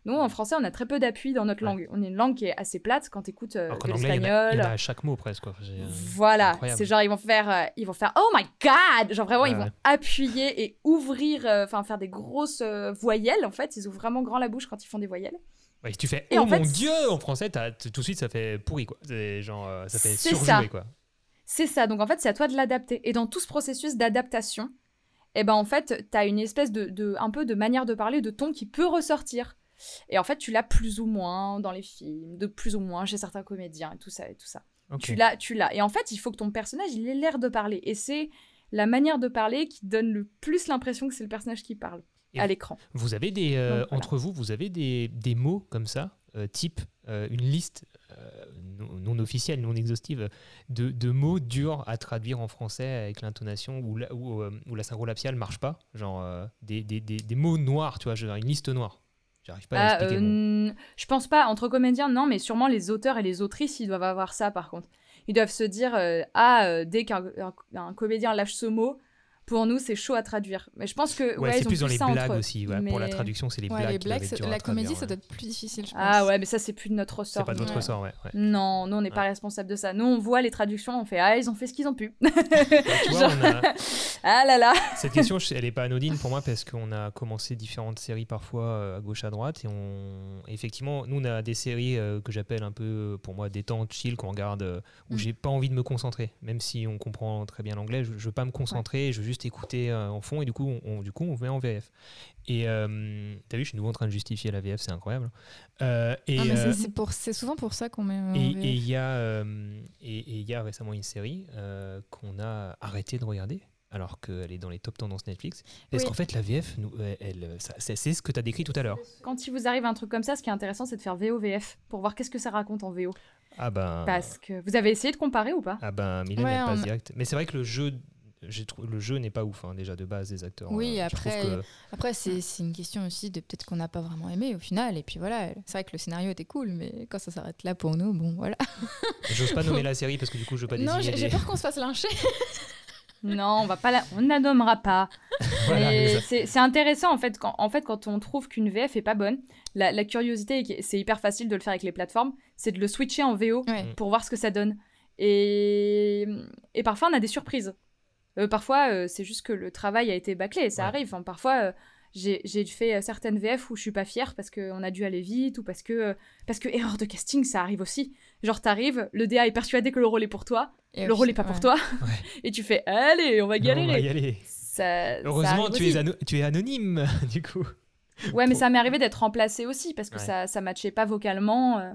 Nous, en français, on a très peu d'appuis dans notre Ouais. langue. On est une langue qui est assez plate quand tu écoutes Alors qu'en de anglais, il y, en a- il y l'espagnol. en a à chaque mot presque. Quoi. Euh, Voilà, c'est genre ils vont faire, euh, ils vont faire Oh my God, genre vraiment Ouais, ils vont appuyer et ouvrir, euh, enfin faire des grosses euh, voyelles en fait. Ils ouvrent vraiment grand la bouche quand ils font des voyelles. Ouais, si tu fais Et Oh en mon fait, dieu en français, tout de suite ça fait pourri quoi. C'est genre euh, ça fait C'est surjouer ça. quoi. C'est ça. Donc en fait c'est à toi de l'adapter. Et dans tout ce processus d'adaptation, eh ben en fait t'as une espèce de, de, un peu de manière de parler, de ton qui peut ressortir. Et en fait tu l'as plus ou moins dans les films, de plus ou moins chez certains comédiens et tout ça et tout ça. Tu l'as, tu l'as. Et en fait, il faut que ton personnage, il ait l'air de parler. Et c'est la manière de parler qui donne le plus l'impression que c'est le personnage qui parle Et à l'écran. Vous avez des euh, Donc, voilà. entre vous, vous avez des, des mots comme ça, euh, type euh, une liste non, officielle, non exhaustive, de, de mots durs à traduire en français avec l'intonation où la, où la marche pas, genre des, des, des, des mots noirs, tu vois, genre une liste noire. J'arrive pas à Ah, expliquer. euh, mon- je pense pas, entre comédiens, non, mais sûrement les auteurs et les autrices, ils doivent avoir ça par contre. Ils doivent se dire, euh, ah, euh, dès qu'un un- un comédien lâche ce mot, pour nous, c'est chaud à traduire. Mais je pense que. Ouais, ouais, c'est ils ont plus dans les blagues eux. aussi. ouais, Pour la traduction, c'est les Ouais, blagues. les blagues, la comédie, ça doit être plus difficile, je pense. Ah ouais, mais ça, c'est plus de notre C'est ressort. pas de Ouais. ressort, ouais. ouais. Non, nous, on n'est pas responsable de ça. Nous, on voit les traductions, on fait, ah, ils ont fait ce qu'ils ont pu. Tu vois, on a- ah là là. Cette question, elle n'est pas anodine pour moi parce qu'on a commencé différentes séries parfois euh, à gauche à droite et on effectivement nous on a des séries euh, que j'appelle un peu euh, pour moi détente chill qu'on regarde où Mm. j'ai pas envie de me concentrer même si on comprend très bien l'anglais je, je veux pas me concentrer je veux juste écouter euh, en fond et du coup on, on- du coup on met en VF et euh, t'as vu je suis nouveau en train de justifier la VF c'est incroyable Euh, et Ah, mais euh, c'est pour- c'est souvent pour ça qu'on met. et en et VF. il y a euh, et et il y a récemment une série euh, qu'on a arrêté de regarder alors qu'elle est dans les top tendances Netflix parce Oui. qu'en fait la VF nous, elle, ça- c'est c'est ce que tu as décrit tout à l'heure Quand il vous arrive un truc comme ça, ce qui est intéressant, c'est de faire VO-VF pour voir qu'est-ce que ça raconte en VO. ah ben Parce que vous avez essayé de comparer ou pas? Ah ben Mylène Ouais, elle passe on direct mais c'est vrai que le jeu le jeu n'est pas ouf hein, déjà de base des acteurs Oui, Euh, après, que- Après, c'est une question aussi de peut-être qu'on n'a pas vraiment aimé au final. Et puis voilà, c'est vrai que le scénario était cool, mais quand ça s'arrête là pour nous, bon voilà. j'ose pas nommer la série parce que du coup je veux pas Non, désigner j'ai j'ai des- peur qu'on se fasse lyncher. Non, on va pas la... on ne la nommera pas. Voilà, c'est intéressant en fait quand, en fait quand on trouve qu'une VF est pas bonne, la, la curiosité, c'est hyper facile de le faire avec les plateformes, c'est de le switcher en VO Ouais. Mm. pour voir ce que ça donne. Et, et parfois on a des surprises. Euh, parfois euh, c'est juste que le travail a été bâclé, ça Ouais. arrive. Enfin, parfois euh, j'ai fait certaines VF où je suis pas fière parce qu'on a dû aller vite ou parce que, parce que erreur de casting ça arrive aussi. Genre t'arrives, le DA est persuadé que le rôle est pour toi, Et le rôle est pas pour toi, Ouais. et tu fais allez on va Non, on galérer. va y aller. Ça- heureusement tu es, ano- tu es anonyme du coup Ouais, mais Pour- ça m'est arrivé d'être remplacée aussi parce que Ouais. ça ça matchait pas vocalement. euh,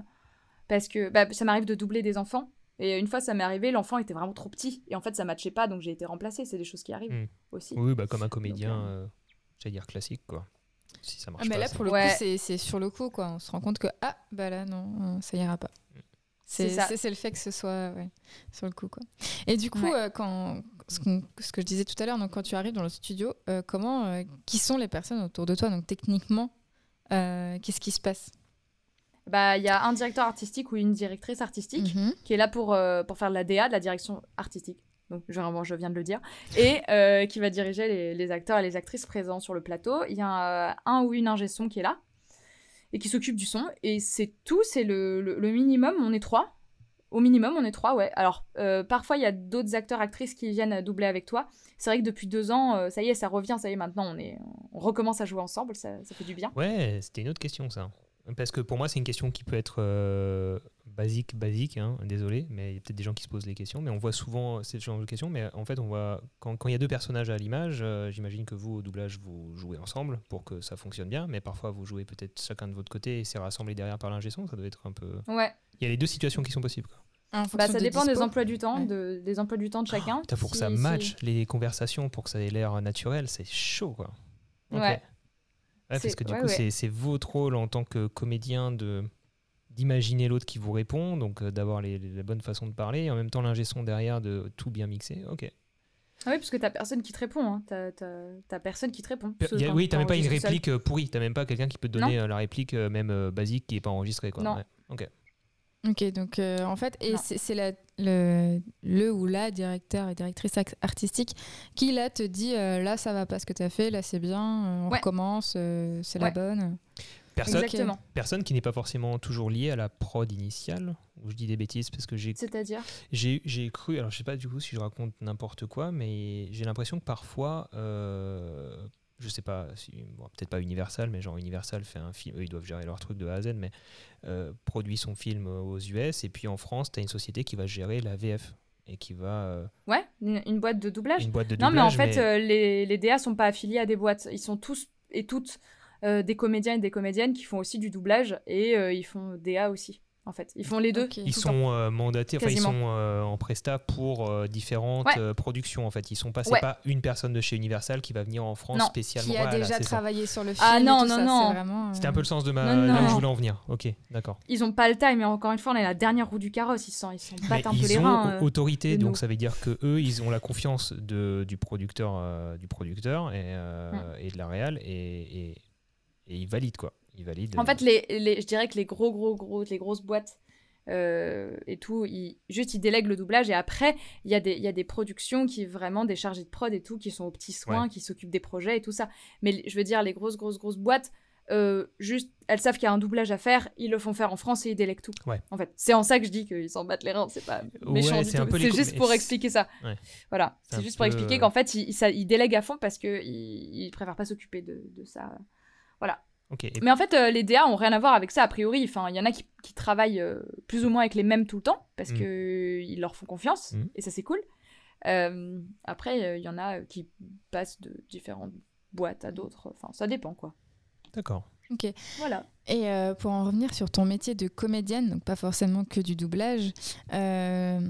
parce que bah, ça m'arrive de doubler des enfants Et une fois, ça m'est arrivé, l'enfant était vraiment trop petit. Et en fait, ça matchait pas, donc j'ai été remplacée. C'est des choses qui arrivent Mm. aussi. Oui, bah, comme un comédien, Donc, euh, j'allais dire classique, quoi. Si ça marche Ah, mais pas, là, c'est- pour le Ouais. coup, c'est- c'est sur le coup, quoi. On se rend compte que, ah, bah là, non, euh, ça ira pas. C'est C'est ça. c'est- c'est le fait que ce soit ouais, sur le coup, quoi. Et du coup, Ouais. euh, quand, ce, qu'on- ce que je disais tout à l'heure, donc quand tu arrives dans le studio, euh, comment, euh, qui sont les personnes autour de toi? Donc techniquement, euh, qu'est-ce qui se passe? Bah, il y a un directeur artistique ou une directrice artistique Mhm. qui est là pour, euh, pour faire de la DA, de la direction artistique. Donc, vraiment, je viens de le dire. Et euh, qui va diriger les, les acteurs et les actrices présents sur le plateau. Il y a euh, un ou une ingé son qui est là et qui s'occupe du son. Et c'est tout, c'est le, le- le minimum. On est trois. Au minimum, on est trois, ouais. Alors, euh, parfois, il y a d'autres acteurs, actrices qui viennent doubler avec toi. C'est vrai que depuis deux ans, euh, ça y est, ça revient, ça y est, maintenant, on, est, on recommence à jouer ensemble, ça, ça fait du bien. Ouais, c'était une autre question, ça. Parce que pour moi, c'est une question qui peut être euh, basique, basique, hein, désolé, mais il y a peut-être des gens qui se posent les questions, mais on voit souvent ce genre de questions, mais en fait, on voit, quand, quand il y a deux personnages à l'image, euh, j'imagine que vous, au doublage, vous jouez ensemble pour que ça fonctionne bien, mais parfois, vous jouez peut-être chacun de votre côté et c'est rassemblé derrière par l'ingé son, ça doit être un peu... Ouais, Il y a les deux situations qui sont possibles, quoi. Bah, ça de dépend des emplois du temps, Ouais. de, des emplois du temps de chacun. Putain, pour que Si- ça si- matche les conversations, pour que ça ait l'air naturel, c'est chaud, quoi. Ouais. Ouais, parce que du ouais, coup, ouais. c'est- c'est votre rôle en tant que comédien de d'imaginer l'autre qui vous répond, donc euh, d'avoir les, les- la bonne façon de parler, et en même temps l'ingé son derrière de tout bien mixer. Ok. Ah oui, parce que t'as personne qui te répond. Hein. T'as, personne qui te répond. A- quand oui, t'as même pas une seul- réplique euh, pourrie, t'as même pas quelqu'un qui peut te donner euh, la réplique euh, même euh, basique qui est pas enregistrée. Quoi. Non. Ouais. Ok. Ok, donc euh, en fait, et c'est le, le ou la directeur et directrice ac- artistique qui là te dit euh, là ça va pas ce que tu as fait, là c'est bien, euh, on Ouais. recommence, euh, c'est la bonne. Personne, Exactement. personne qui n'est pas forcément toujours lié à la prod initiale, ou je dis des bêtises parce que j'ai C'est-à-dire J'ai j'ai cru, alors je sais pas du coup si je raconte n'importe quoi, mais j'ai l'impression que parfois, euh, je sais pas, si, bon, peut-être pas Universal, mais genre Universal fait un film, eux ils doivent gérer leur truc de A à Z, mais euh, produit son film aux US, et puis en France, tu as une société qui va gérer la VF et qui va. euh, Ouais, une, une boîte de doublage. une boîte de Non, mais en doublage, fait, euh, les, les DA sont pas affiliés à des boîtes. Ils sont tous et toutes euh, des comédiens et des comédiennes qui font aussi du doublage et euh, ils font DA aussi. En fait, ils font les deux. Ok. Ils sont euh, mandatés, enfin ils sont euh, en presta pour euh, différentes Ouais. productions en fait. Ils sont pas, c'est Ouais. pas une personne de chez Universal qui va venir en France Non. spécialement. Qui a Voilà, déjà ça. travaillé sur le film. Ah et non, tout non, ça, non. euh, C'était un peu le sens de ma, Non, là où non. je voulais en venir. Ok, d'accord. Ils ont pas le time, mais encore une fois, on est la dernière roue du carrosse. Ils s'en ils Mais battent un peu ils les ont reins. euh. autorité, donc ça veut dire que eux, ils ont la confiance de, du producteur, euh, du producteur et, euh, Hmm. et de la réal et, et, et ils valident quoi. Ils valident. En fait, les, les- je dirais que les gros, gros, gros, les grosses boîtes euh, et tout, ils, juste ils délèguent le doublage et après, il y, a des- il y a des productions qui vraiment, des chargés de prod et tout, qui sont aux petits soins, Ouais. qui s'occupent des projets et tout ça. Mais je veux dire, les grosses, grosses, grosses boîtes, euh, juste, elles savent qu'il y a un doublage à faire, ils le font faire en France et ils délèguent tout. Ouais. En fait, c'est en ça que je dis qu'ils s'en battent les reins, c'est pas méchant Ouais, du tout. C'est juste pour expliquer ça. Ouais. Voilà, C'est juste pour peu, expliquer euh, qu'en fait, ils, ils, ça- ils délèguent à fond parce qu'ils ils préfèrent pas s'occuper de, de ça. Ok. Et- Mais en fait, euh, les DA ont rien à voir avec ça, a priori. Enfin, il y en a qui, qui travaillent euh, plus ou moins avec les mêmes tout le temps, parce Mm. que qu'ils leur font confiance, Mm. et ça, c'est cool. Euh, après, euh, il y en a qui passent de différentes boîtes à d'autres. Enfin, ça dépend, quoi. D'accord. Ok. Voilà. Et euh, pour en revenir sur ton métier de comédienne, donc pas forcément que du doublage, euh,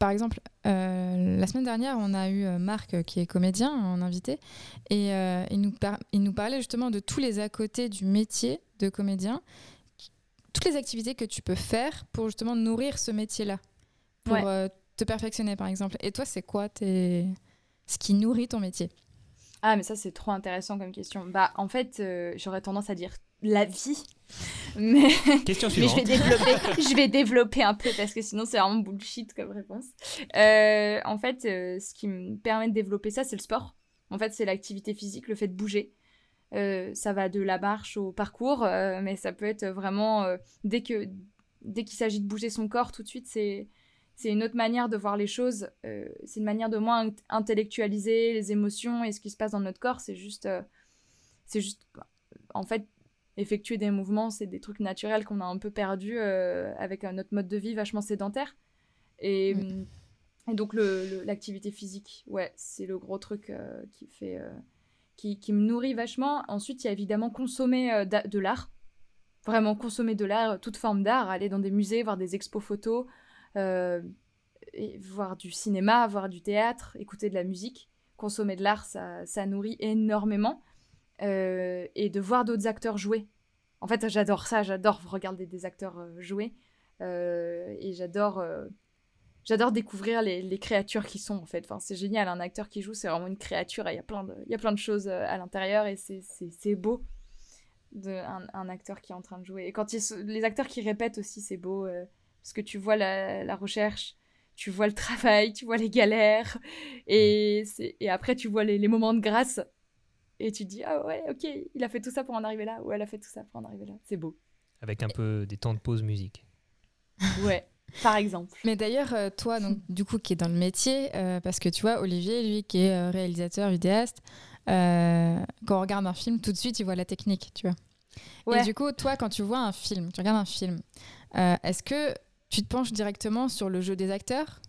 par exemple, euh, la semaine dernière, on a eu euh, Marc euh, qui est comédien en invité et euh, il, nous par- il nous parlait justement de tous les à côté du métier de comédien, toutes les activités que tu peux faire pour justement nourrir ce métier-là, pour Ouais. euh, te perfectionner par exemple. Et toi, c'est quoi tes... ce qui nourrit ton métier? Ah, mais ça, c'est trop intéressant comme question. Bah, en fait, euh, j'aurais tendance à dire la vie. Mais, Question mais je vais développer, je vais développer un peu parce que sinon c'est vraiment bullshit comme réponse. Euh, en fait, euh, ce qui me permet de développer ça, c'est le sport. En fait, c'est l'activité physique, le fait de bouger. Euh, ça va de la marche au parcours, mais ça peut être vraiment dès que dès qu'il s'agit de bouger son corps tout de suite, c'est c'est une autre manière de voir les choses. C'est une manière de moins int- intellectualiser les émotions et ce qui se passe dans notre corps. C'est juste, c'est juste, en fait, effectuer des mouvements, c'est des trucs naturels qu'on a un peu perdus euh, avec notre mode de vie vachement sédentaire. Et, Oui. et donc l'activité physique, ouais, c'est le gros truc euh, qui fait, euh, qui, qui me nourrit vachement. Ensuite, il y a évidemment consommer de l'art, vraiment consommer de l'art, toute forme d'art, aller dans des musées, voir des expos photos, et voir du cinéma, voir du théâtre, écouter de la musique, consommer de l'art, ça, ça, nourrit énormément. Et de voir d'autres acteurs jouer. En fait, j'adore ça, j'adore regarder des acteurs jouer. et j'adore j'adore découvrir les, créatures qui sont en fait. Enfin, c'est génial, un acteur qui joue, c'est vraiment une créature. Il y a plein de, il y a plein de choses euh, à l'intérieur et c'est beau de un, acteur qui est en train de jouer. Et quand les acteurs qui répètent aussi, c'est beau euh, parce que tu vois la, recherche, tu vois le travail, tu vois les galères et, et après tu vois les, les moments de grâce et tu te dis ah ouais ok il a fait tout ça pour en arriver là ou elle a fait tout ça pour en arriver là. C'est beau. Avec un peu des temps de pause musique. Ouais par exemple. Mais d'ailleurs, euh, toi, donc, du coup, qui est dans le métier, euh, parce que tu vois, Olivier, lui, qui est euh, réalisateur, vidéaste, quand on regarde un film, tout de suite, il voit la technique, tu vois. Et du coup, toi, quand tu vois un film, tu regardes un film, est-ce que tu te penches directement sur le jeu des acteurs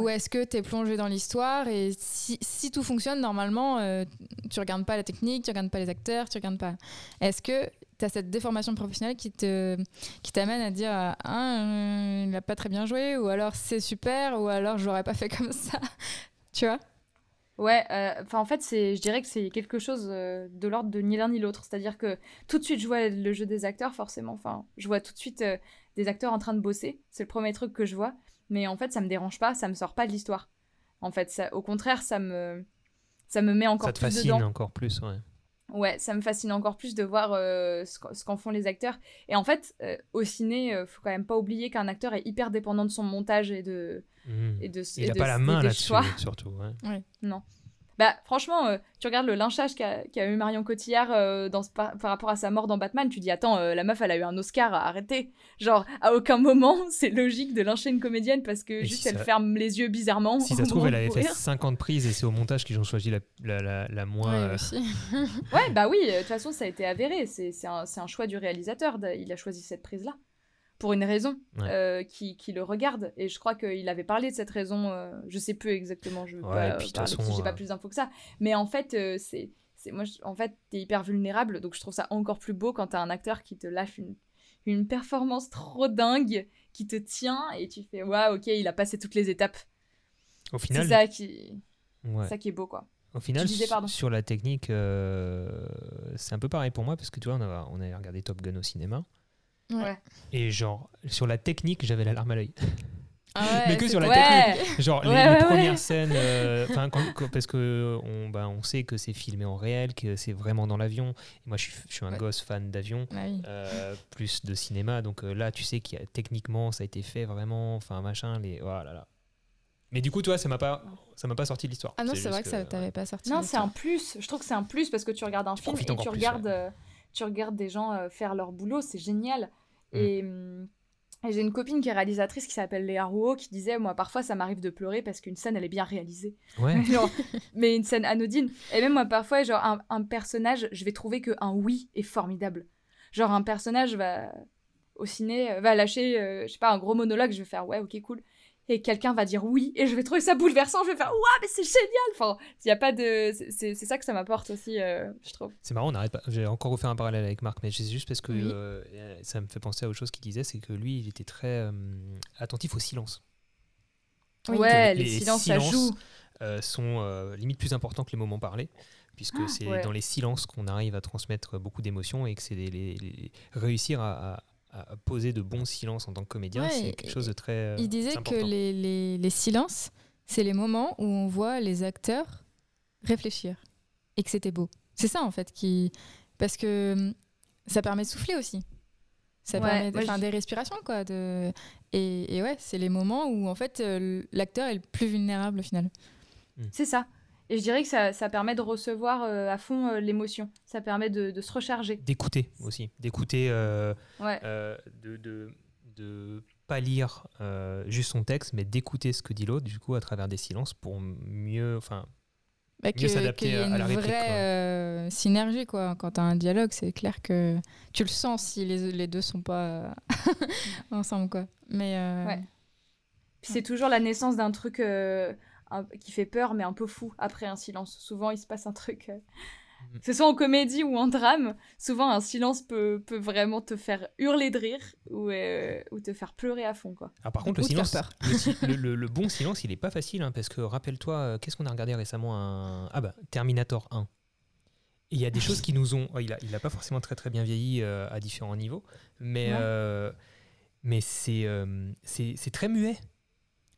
ou est-ce que tu es plongé dans l'histoire et si, si, tout fonctionne, normalement, tu regardes pas la technique, tu regardes pas les acteurs, tu regardes pas. Est-ce que tu as cette déformation professionnelle qui te qui t'amène à dire ah, euh, il n'a pas très bien joué ou alors c'est super ou alors j'aurais pas fait comme ça tu vois? Ouais euh, enfin en fait c'est je dirais que c'est quelque chose euh, de l'ordre de ni l'un ni l'autre. C'est à dire que tout de suite je vois le jeu des acteurs forcément. Enfin je vois tout de suite des acteurs en train de bosser. C'est le premier truc que je vois mais en fait ça me dérange pas ça me sort pas de l'histoire en fait ça, au contraire ça me ça me met encore ça te fascine encore plus ouais Ouais, ça me fascine encore plus de voir euh, ce qu'en font les acteurs. Et en fait, euh, au ciné, euh, faut quand même pas oublier qu'un acteur est hyper dépendant de son montage et de. Mmh. Et de Il n'a pas la main là-dessus, surtout. Ouais. Non. Bah, franchement, euh, tu regardes le lynchage qu'a eu Marion Cotillard euh, dans, par, rapport à sa mort dans Batman, tu dis, attends, euh, la meuf, elle a eu un Oscar, à arrêter. Genre, à aucun moment, c'est logique de lyncher une comédienne parce que juste elle ferme les yeux bizarrement. Si ça se trouve, elle avait fait 50 prises et c'est au montage qu'ils ont choisi la, la, la, moins. Ouais, ouais, bah oui, de toute façon, ça a été avéré. C'est un, un choix du réalisateur. Il a choisi cette prise-là pour une raison euh, qui, qui, le regarde. Et je crois qu'il avait parlé de cette raison, euh, je sais plus exactement, je ouais, pas j'ai pas euh, plus d'infos que ça. Mais en fait, c'est c'est moi, en fait, t'es hyper vulnérable, donc je trouve ça encore plus beau quand t'as un acteur qui te lâche une, une performance trop dingue, qui te tient, et tu fais, waouh, ok, il a passé toutes les étapes. Au final... C'est ça qui... ça qui est beau, quoi. Au final, sur la technique, c'est un peu pareil pour moi, parce que tu vois, on a, on a regardé Top Gun au cinéma. Ouais. Et genre, sur la technique, j'avais la larme à l'œil. Ah mais que sur la technique. Genre, les, premières scènes, euh, parce que on, bah, on sait que c'est filmé en réel, que c'est vraiment dans l'avion. Et moi, je suis, je suis un gosse fan d'avion, bah euh, plus de cinéma. Donc euh, là, tu sais qu'il techniquement, ça a été fait vraiment, enfin, machin, les. Voilà, là. Mais du coup, toi, ça m'a pas, ça m'a pas sorti de l'histoire. Ah non, c'est vrai que, ça t'avait pas sorti. Non, c'est un plus. Je trouve que c'est un plus parce que tu regardes un film et tu regardes tu regardes des gens euh, faire leur boulot, c'est génial. Mm. Mm, et, j'ai une copine qui est réalisatrice qui s'appelle Léa Rouault qui disait Moi, parfois, ça m'arrive de pleurer parce qu'une scène, elle est bien réalisée. Ouais. mais une scène anodine. Et même moi, parfois, genre, un, personnage, je vais trouver qu'un oui est formidable. Genre, un personnage va au ciné, va lâcher, euh, je sais pas, un gros monologue, je vais faire Ouais, ok, cool et quelqu'un va dire oui et je vais trouver ça bouleversant je vais faire waouh mais c'est génial! Enfin il y a pas de c'est ça que ça m'apporte aussi euh, je trouve. C'est marrant on n'arrête pas j'ai encore refait un parallèle avec Marc mais c'est juste parce que euh, ça me fait penser à autre chose qu'il disait c'est que lui il était très euh, attentif au silence. Ouais les, silences, ça joue. sont limite plus importants que les moments parlés puisque ah, c'est dans les silences qu'on arrive à transmettre beaucoup d'émotions et que c'est les, réussir à poser de bons silences en tant que comédien, c'est quelque chose de très. Euh, il disait que les, les, les silences, c'est les moments où on voit les acteurs réfléchir et que c'était beau. C'est ça en fait qui. Parce que hum, ça permet de souffler aussi. Ça permet de, faire des respirations quoi. De... Et, et ouais, c'est les moments où en fait euh, l'acteur est le plus vulnérable au final. C'est ça. Et je dirais que ça, ça permet de recevoir euh, à fond euh, l'émotion. Ça permet de, de se recharger. D'écouter aussi. D'écouter. Euh, de, de, de, pas lire juste son texte, mais d'écouter ce que dit l'autre, du coup, à travers des silences pour mieux. Enfin. Bah, mieux s'adapter à, la réplique. vraie synergie, quoi. Quand tu as un dialogue, c'est clair que tu le sens si les, les deux sont pas ensemble, quoi. Mais. Ouais. c'est toujours la naissance d'un truc qui fait peur, mais un peu fou après un silence. Souvent, il se passe un truc, euh, que ce soit en comédie ou en drame, souvent un silence peut, peut vraiment te faire hurler de rire ou, euh, ou te faire pleurer à fond. Quoi. Alors par contre, le Ou te faire silence, peur. le, bon silence, il est pas facile, hein, parce que rappelle-toi, euh, qu'est-ce qu'on a regardé récemment un... Ah bah, Terminator 1. Et Il y a des choses qui nous ont... oh, il, a, il a pas forcément très très bien vieilli euh, à différents niveaux, mais, Ouais. euh, mais c'est euh, c'est c'est très muet.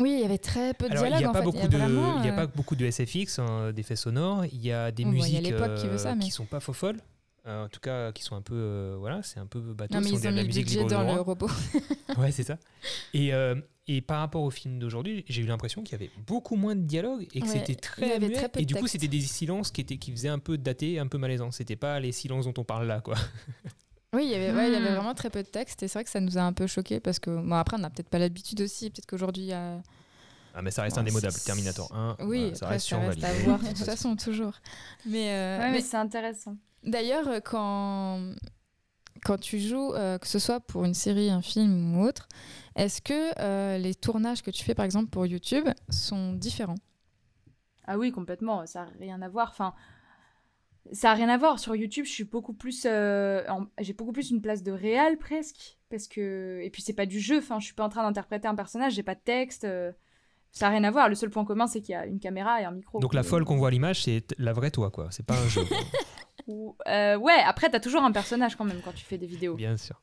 Oui, il y avait très peu de Alors, il dialogue n'y a, en pas fait. beaucoup de, vraiment, il y a euh, pas beaucoup de SFX, hein, d'effets sonores. Il y a des bon, il a musiques qui ça, euh, mais- qui sont pas faux folles. Euh, en tout cas, qui sont un peu. euh, voilà, c'est un peu bateau. Non, mais ils de ont mis budget de dans le robot. Ouais, c'est ça. Et, euh, et par rapport au film d'aujourd'hui, j'ai eu l'impression qu'il y avait beaucoup moins de dialogue et que Ouais, c'était il y très muet. très peu et de du coup, c'était des silences qui, étaient, qui faisaient un peu datés, un peu malaisants. C'était pas les silences dont on parle là, quoi. Oui, il y avait, ouais, il y avait Hmm. vraiment très peu de texte et c'est vrai que ça nous a un peu choqué parce que bon, après on n'a peut-être pas l'habitude aussi, peut-être qu'aujourd'hui il y a Ah, mais ça reste Ouais, indémodable. Terminator 1, oui, voilà, ça après, reste ça reste à voir de toute façon toujours. Mais, euh, Ouais, mais mais c'est intéressant. d'ailleurs euh, quand quand tu joues, euh, que ce soit pour une série, un film ou autre, est-ce que euh, les tournages que tu fais par exemple pour YouTube sont différents? Ah oui, complètement, ça n'a rien à voir. Enfin, ça a rien à voir. Sur YouTube, je suis beaucoup plus. euh, en- J'ai beaucoup plus une place de réel presque. Parce que. Et puis, c'est pas du jeu. Enfin, je suis pas en train d'interpréter un personnage, j'ai pas de texte. euh, Ça n'a rien à voir. Le seul point commun, c'est qu'il y a une caméra et un micro. Donc la folle qu'on voit à l'image, c'est la vraie toi, quoi. C'est pas un jeu. Ou- euh, ouais, après, t'as toujours un personnage quand même quand tu fais des vidéos. Bien sûr.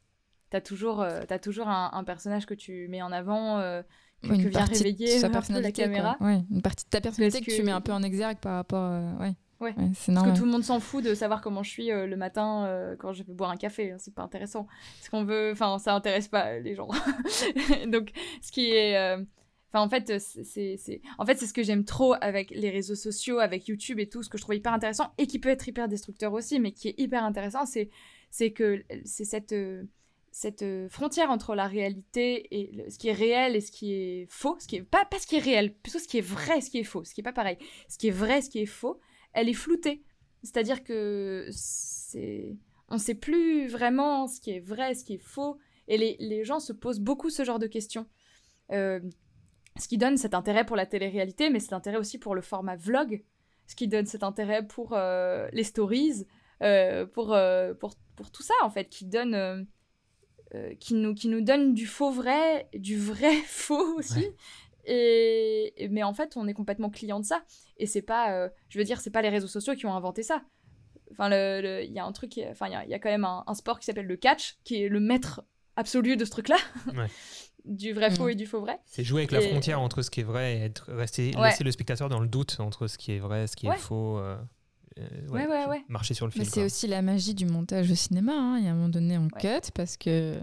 T'as toujours, euh, t'as toujours un, un personnage que tu mets en avant, euh, que, Oui, que vient partie de réveiller sa la personnalité, quoi. caméra. Ouais, une partie de ta personnalité Parce que, tu que- mets un peu en exergue par rapport. euh, ouais. Ouais. c'est Parce que tout le monde s'en fout de savoir comment je suis euh, le matin euh, quand je vais boire un café. hein, c'est pas intéressant. Ce qu'on veut, enfin, ça intéresse pas euh, les gens. Donc, ce qui est, euh, enfin, en fait, c'est- en fait, c'est ce que j'aime trop avec les réseaux sociaux, avec YouTube et tout, ce que je trouve hyper intéressant et qui peut être hyper destructeur aussi, mais qui est hyper intéressant, c'est, c'est que c'est cette euh, cette euh, frontière entre la réalité et le- ce qui est réel et ce qui est faux, ce qui est pas, pas ce qui est réel, plutôt ce qui est vrai, ce qui est faux, ce qui est pas pareil, ce qui est vrai, ce qui est faux, elle est floutée. C'est-à-dire que c'est, on sait plus vraiment ce qui est vrai, ce qui est faux, et les, les gens se posent beaucoup ce genre de questions. Euh, ce qui donne cet intérêt pour la télé-réalité, mais cet intérêt aussi pour le format vlog, ce qui donne cet intérêt pour euh, les stories, euh, pour, pour, pour tout ça en fait, qui donne, qui, nous, qui nous donne du faux vrai, du vrai faux aussi. Et, mais en fait, on est complètement client de ça. Et c'est pas, euh, je veux dire, c'est pas les réseaux sociaux qui ont inventé ça. Enfin, il y a un truc, enfin, il y a, il y a quand même un, un sport qui s'appelle le catch, qui est le maître absolu de ce truc-là, Ouais. du vrai faux Mhm. et du faux vrai. C'est jouer avec la frontière entre ce qui est vrai et être, rester, Ouais. laisser le spectateur dans le doute entre ce qui est vrai, ce qui Ouais. est faux. euh, euh, Ouais, ouais, ouais. Marcher sur le fil. Mais c'est aussi la magie du montage au cinéma. hein. Il y a un moment donné, on Ouais. cut parce que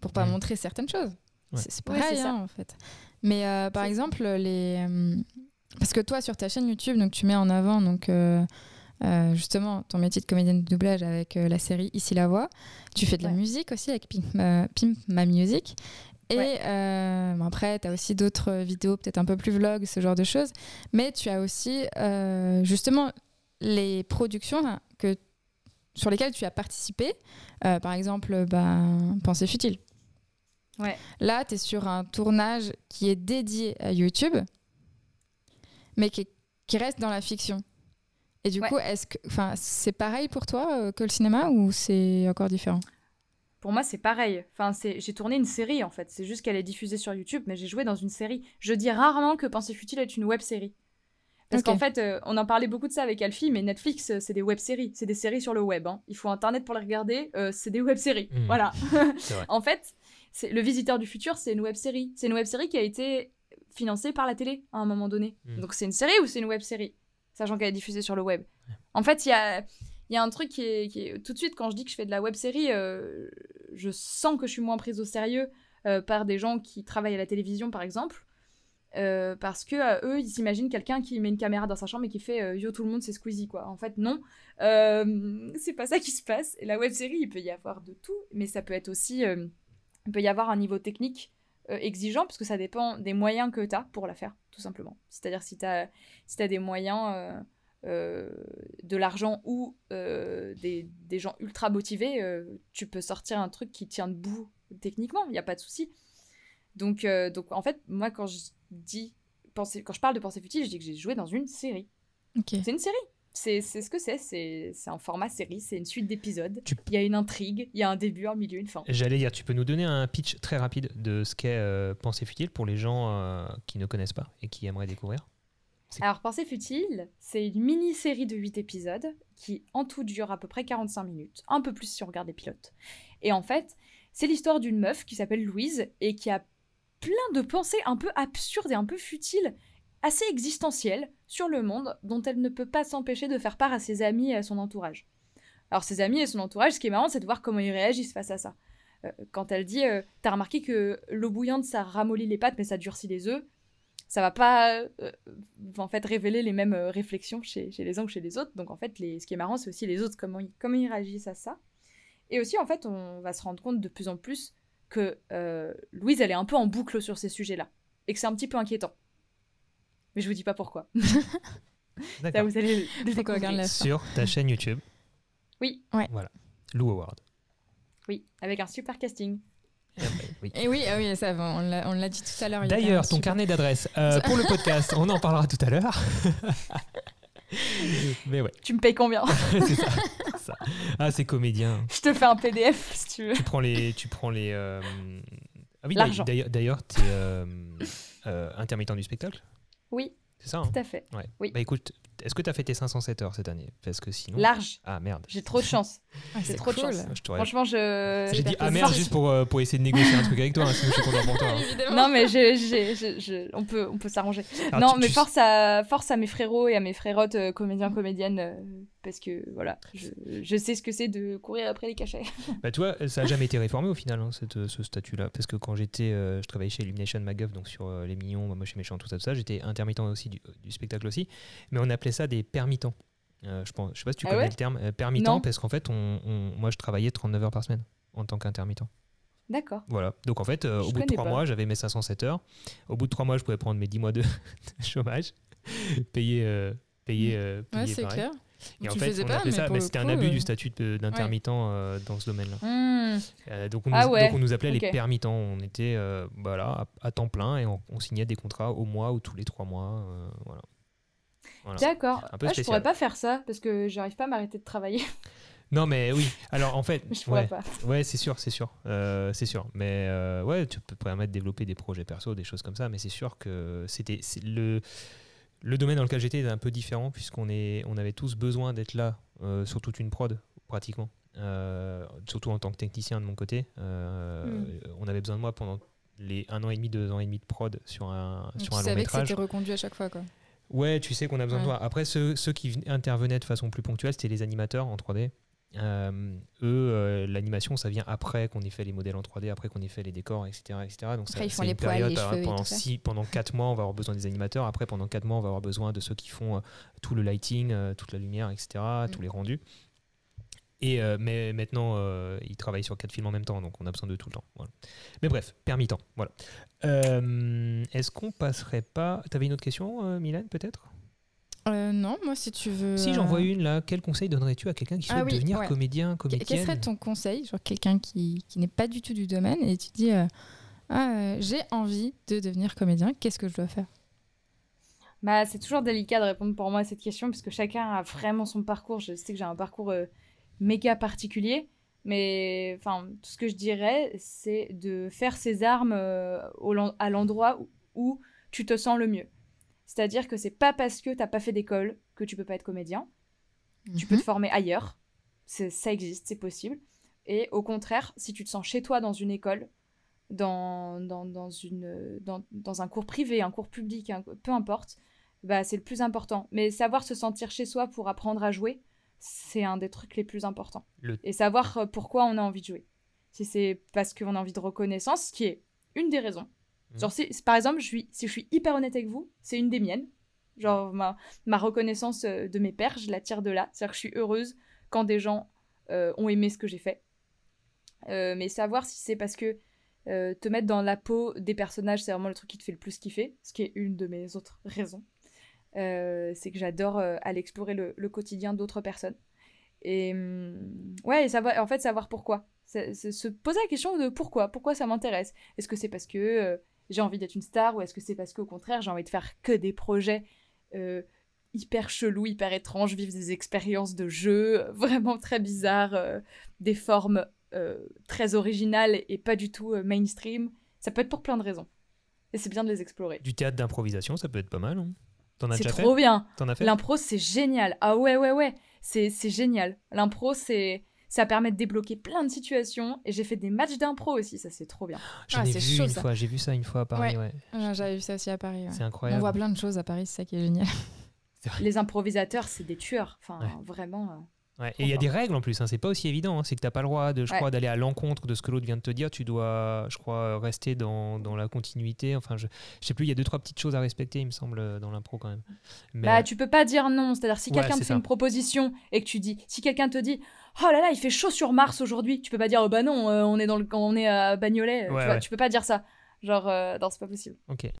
pour pas Mm. montrer certaines choses. Ouais. C'est pareil hein, en fait. Mais euh, par exemple, les euh, parce que toi sur ta chaîne YouTube, donc tu mets en avant donc euh, euh, justement ton métier de comédienne de doublage avec la série Ici la voix. Tu fais de la musique aussi avec Pimp, Pimp My Music. Et Ouais. bon, après, tu as aussi d'autres vidéos, peut-être un peu plus vlog, ce genre de choses. Mais tu as aussi justement les productions hein, que, sur lesquelles tu as participé. Par exemple, ben, Pensée futile. Ouais. Là, tu es sur un tournage qui est dédié à YouTube, mais qui, qui reste dans la fiction. Et du Ouais. coup, est-ce que, enfin, c'est pareil pour toi euh, que le cinéma ou c'est encore différent? Pour moi, c'est pareil. Enfin, c'est, j'ai tourné une série en fait. C'est juste qu'elle est diffusée sur YouTube, mais j'ai joué dans une série. Je dis rarement que Pensée futile est une web série. Parce qu'en fait, euh, on en parlait beaucoup de ça avec Alfie, mais Netflix, euh, c'est des web-séries. C'est des séries sur le web. hein. Il faut Internet pour les regarder. euh, c'est des web-séries. Mhm. Voilà. En fait, Le Visiteur du Futur, c'est une web-série. C'est une web-série qui a été financée par la télé à un moment donné. Mhm. Donc c'est une série ou c'est une web-série? Sachant qu'elle est diffusée sur le web. En fait, il y a, il y a un truc qui est, qui est- Tout de suite, quand je dis que je fais de la web-série, euh, je sens que je suis moins prise au sérieux euh, par des gens qui travaillent à la télévision, par exemple. Euh, parce que euh, eux, ils s'imaginent quelqu'un qui met une caméra dans sa chambre et qui fait euh, Yo, tout le monde, c'est Squeezie, quoi. En fait, non. C'est pas ça qui se passe. Et la web-série, il peut y avoir de tout, mais ça peut être aussi. Il peut y avoir un niveau technique euh, exigeant, parce que ça dépend des moyens que tu as pour la faire, tout simplement. C'est-à-dire si tu as, si as des moyens. euh, euh, de l'argent ou des, des gens ultra motivés, tu peux sortir un truc qui tient debout techniquement, il n'y a pas de souci. Donc, donc en fait, moi quand je dis penser, quand je parle de pensée futile, je dis que j'ai joué dans une série. C'est une série. C'est ce que c'est. C'est un format série, c'est une suite d'épisodes. Il y a une intrigue, il y a un début, un milieu, une fin. J'allais dire, tu peux nous donner un pitch très rapide de ce qu'est euh, Pensée futile pour les gens euh, qui ne connaissent pas et qui aimeraient découvrir Alors, Pensée futile, c'est une mini-série de 8 épisodes qui en tout dure à peu près 45 minutes, un peu plus si on regarde les pilotes. Et en fait, c'est l'histoire d'une meuf qui s'appelle Louise et qui a plein de pensées un peu absurdes et un peu futiles assez existentielle sur le monde dont elle ne peut pas s'empêcher de faire part à ses amis et à son entourage. Alors ses amis et son entourage, ce qui est marrant, c'est de voir comment ils réagissent face à ça. Euh, quand elle dit euh, T'as remarqué que l'eau bouillante, ça ramollit les pâtes, mais ça durcit les œufs », ça va pas euh, en fait révéler les mêmes réflexions chez, les uns ou chez les autres. Donc en fait, les, ce qui est marrant, c'est aussi les autres, comment ils, comment ils réagissent à ça. Et aussi, en fait, on va se rendre compte de plus en plus que Louise, elle est un peu en boucle sur ces sujets-là. Et que c'est un petit peu inquiétant mais je vous dis pas pourquoi. Ça, vous allez le découvrir. Sur ta chaîne YouTube. Oui. Ouais. Voilà. Lou Award. Oui, avec un super casting. Et oui, Et oui, ah oui ça, on l'a dit tout à l'heure. D'ailleurs, ton carnet d'adresses euh, pour le podcast, on en parlera tout à l'heure. Mais ouais. Tu me payes combien C'est ça, Ah, c'est comédien. Je te fais un PDF si tu veux. Tu prends les. Tu prends les euh... Ah oui, d'ailleurs, tu es euh, euh, intermittent du spectacle? Oui. C'est ça hein Tout à fait. Ouais. Oui. Bah écoute, est-ce que tu as fait tes 507 heures cette année? Parce que sinon. Large. Ah merde. J'ai trop de chance. Ah, J'ai trop de chance. Franchement, je. J'ai dit ah merde juste pour, euh, pour essayer de négocier un truc avec toi, hein, sinon je suis content pour toi. Hein. Non, mais on peut, on peut s'arranger. non, mais force, à, force à mes frérots et à mes frérottes, euh, comédiens, comédiennes, euh, parce que voilà, je, je sais ce que c'est de courir après les cachets. bah, toi, ça n'a jamais été réformé au final, hein, cette, ce statut-là? Parce que quand j'étais. je travaillais chez Illumination McGuff, donc sur Les Mignons, moi, chez Méchant, tout ça, tout ça, j'étais intermittent aussi du, du spectacle aussi. Mais on appelait ça des permittents. Euh, je pense, je sais pas si tu ah connais le terme euh, permittent parce qu'en fait, on, moi, je travaillais 39 heures par semaine en tant qu'intermittent. D'accord. Voilà. Donc en fait, euh, au bout de 3 mois, j'avais mes 507 heures. Au bout de 3 mois, je pouvais prendre mes 10 mois de, chômage, payer, payer, ouais, c'est clair. Et en fait, on appelait ça, mais c'était un abus du statut d'intermittent dans ce domaine-là. Hmm. donc, on ah nous, donc, on nous, appelait les permittents. On était voilà, à, temps plein et on, on, signait des contrats au mois ou tous les 3 mois. voilà. D'accord. Ah, je pourrais pas faire ça parce que j'arrive pas à m'arrêter de travailler. Non, mais oui. Alors, en fait, je ouais, pas. ouais, c'est sûr, c'est sûr, euh, c'est sûr. Mais euh, ouais, tu peux permettre de développer des projets perso, des choses comme ça. Mais c'est sûr que c'était le le domaine dans lequel j'étais est un peu différent puisqu'on est, on avait tous besoin d'être là euh, sur toute une prod pratiquement. surtout en tant que technicien de mon côté, hmm. on avait besoin de moi pendant les un an et demi, deux ans et demi de prod sur un sur un long métrage. Tu savais que c'était reconduit à chaque fois, quoi. Ouais, tu sais qu'on a besoin de toi. Après, ceux, ceux, qui intervenaient de façon plus ponctuelle, c'était les animateurs en 3D. Euh, eux, euh, l'animation, ça vient après qu'on ait fait les modèles en 3D, après qu'on ait fait les décors, etc. etc. Donc, ça, c'est une période. Euh, pendant, six, pendant 4 mois, on va avoir besoin des animateurs. Après, pendant 4 mois, on va avoir besoin de ceux qui font tout le lighting, toute la lumière, etc., mm. tous les rendus. Et, mais maintenant, ils travaillent sur 4 films en même temps, donc on a besoin de tout le temps. Mais bref, permittant. Voilà. Euh, est-ce qu'on passerait pas. T'avais une autre question, euh, Mylène, peut-être? Euh, non, moi si tu veux. Si j'en vois une là, quel conseil donnerais-tu à quelqu'un qui ah souhaite devenir comédien, comédienne Quel serait ton conseil, genre quelqu'un qui, qui n'est pas du tout du domaine et tu dis ah, j'ai envie de devenir comédien, qu'est-ce que je dois faire? Bah, c'est toujours délicat de répondre pour moi à cette question parce que chacun a vraiment son parcours. Je sais que j'ai un parcours méga particulier. Mais enfin, tout ce que je dirais, c'est de faire ses armes euh, à l'endroit où, tu te sens le mieux. C'est-à-dire que c'est pas parce que t'as pas fait d'école que tu peux pas être comédien. Tu peux te mhm. former ailleurs. Ça existe, c'est possible. Et au contraire, si tu te sens chez toi dans une école, dans, dans, une, dans, un cours privé, un cours public, peu importe, bah, c'est le plus important. Mais savoir se sentir chez soi pour apprendre à jouer, c'est un des trucs les plus importants. Et savoir euh, pourquoi on a envie de jouer. Si c'est parce qu'on a envie de reconnaissance, ce qui est une des raisons. Mmh. Genre, si, par exemple, je suis, si je suis hyper honnête avec vous, c'est une des miennes. Genre, ma, ma reconnaissance euh, de mes pères, je la tire de là. C'est-à-dire que je suis heureuse quand des gens euh, ont aimé ce que j'ai fait. mais savoir si c'est parce que te mettre dans la peau des personnages, c'est vraiment le truc qui te fait le plus kiffer, ce qui est une de mes autres raisons. Euh, c'est que j'adore euh, aller explorer le, quotidien d'autres personnes. Et mm, ouais, savoir, en fait, savoir pourquoi. se poser la question de pourquoi, pourquoi ça m'intéresse? Est-ce que c'est parce que euh, j'ai envie d'être une star ou est-ce que c'est parce qu'au contraire j'ai envie de faire que des projets hyper chelous, hyper étranges, vivent des expériences de jeu vraiment très bizarres, euh, des formes euh, très originales et pas du tout euh, mainstream. Ça peut être pour plein de raisons. Et c'est bien de les explorer. Du théâtre d'improvisation, ça peut être pas mal. Hein T'en as C'est déjà fait? trop bien. T'en as fait? L'impro, c'est génial. Ah ouais, ouais, ouais. C'est c'est génial. L'impro, c'est... Ça permet de débloquer plein de situations. Et j'ai fait des matchs d'impro aussi. Ça, c'est trop bien. J'en Ah, ai vu chaud, une ça. fois, j'ai vu ça une fois à Paris, ouais. Ouais, J'avais vu ça aussi à Paris. ouais. C'est On incroyable. voit plein de choses à Paris, c'est ça qui est génial. Les improvisateurs, c'est des tueurs. Enfin, Ouais. vraiment. euh. Ouais, Et il y a des règles en plus, hein, c'est pas aussi évident. hein, C'est que t'as pas le droit, de, je Ouais. crois, d'aller à l'encontre de ce que l'autre vient de te dire. Tu dois, je crois, rester dans, dans la continuité. Enfin, je, je sais plus, il y a deux, trois petites choses à respecter, il me semble, euh, dans l'impro quand même. Mais, Bah, tu peux pas dire non. C'est-à-dire, si Ouais, quelqu'un te fait ça. une proposition et que tu dis, si quelqu'un te dit, oh là là, il fait chaud sur Mars aujourd'hui, tu peux pas dire, oh bah non, euh, on est dans le, on est à Bagnolet. Ouais, tu, vois, ouais. tu peux pas dire ça. Genre, euh, non, c'est pas possible. ok.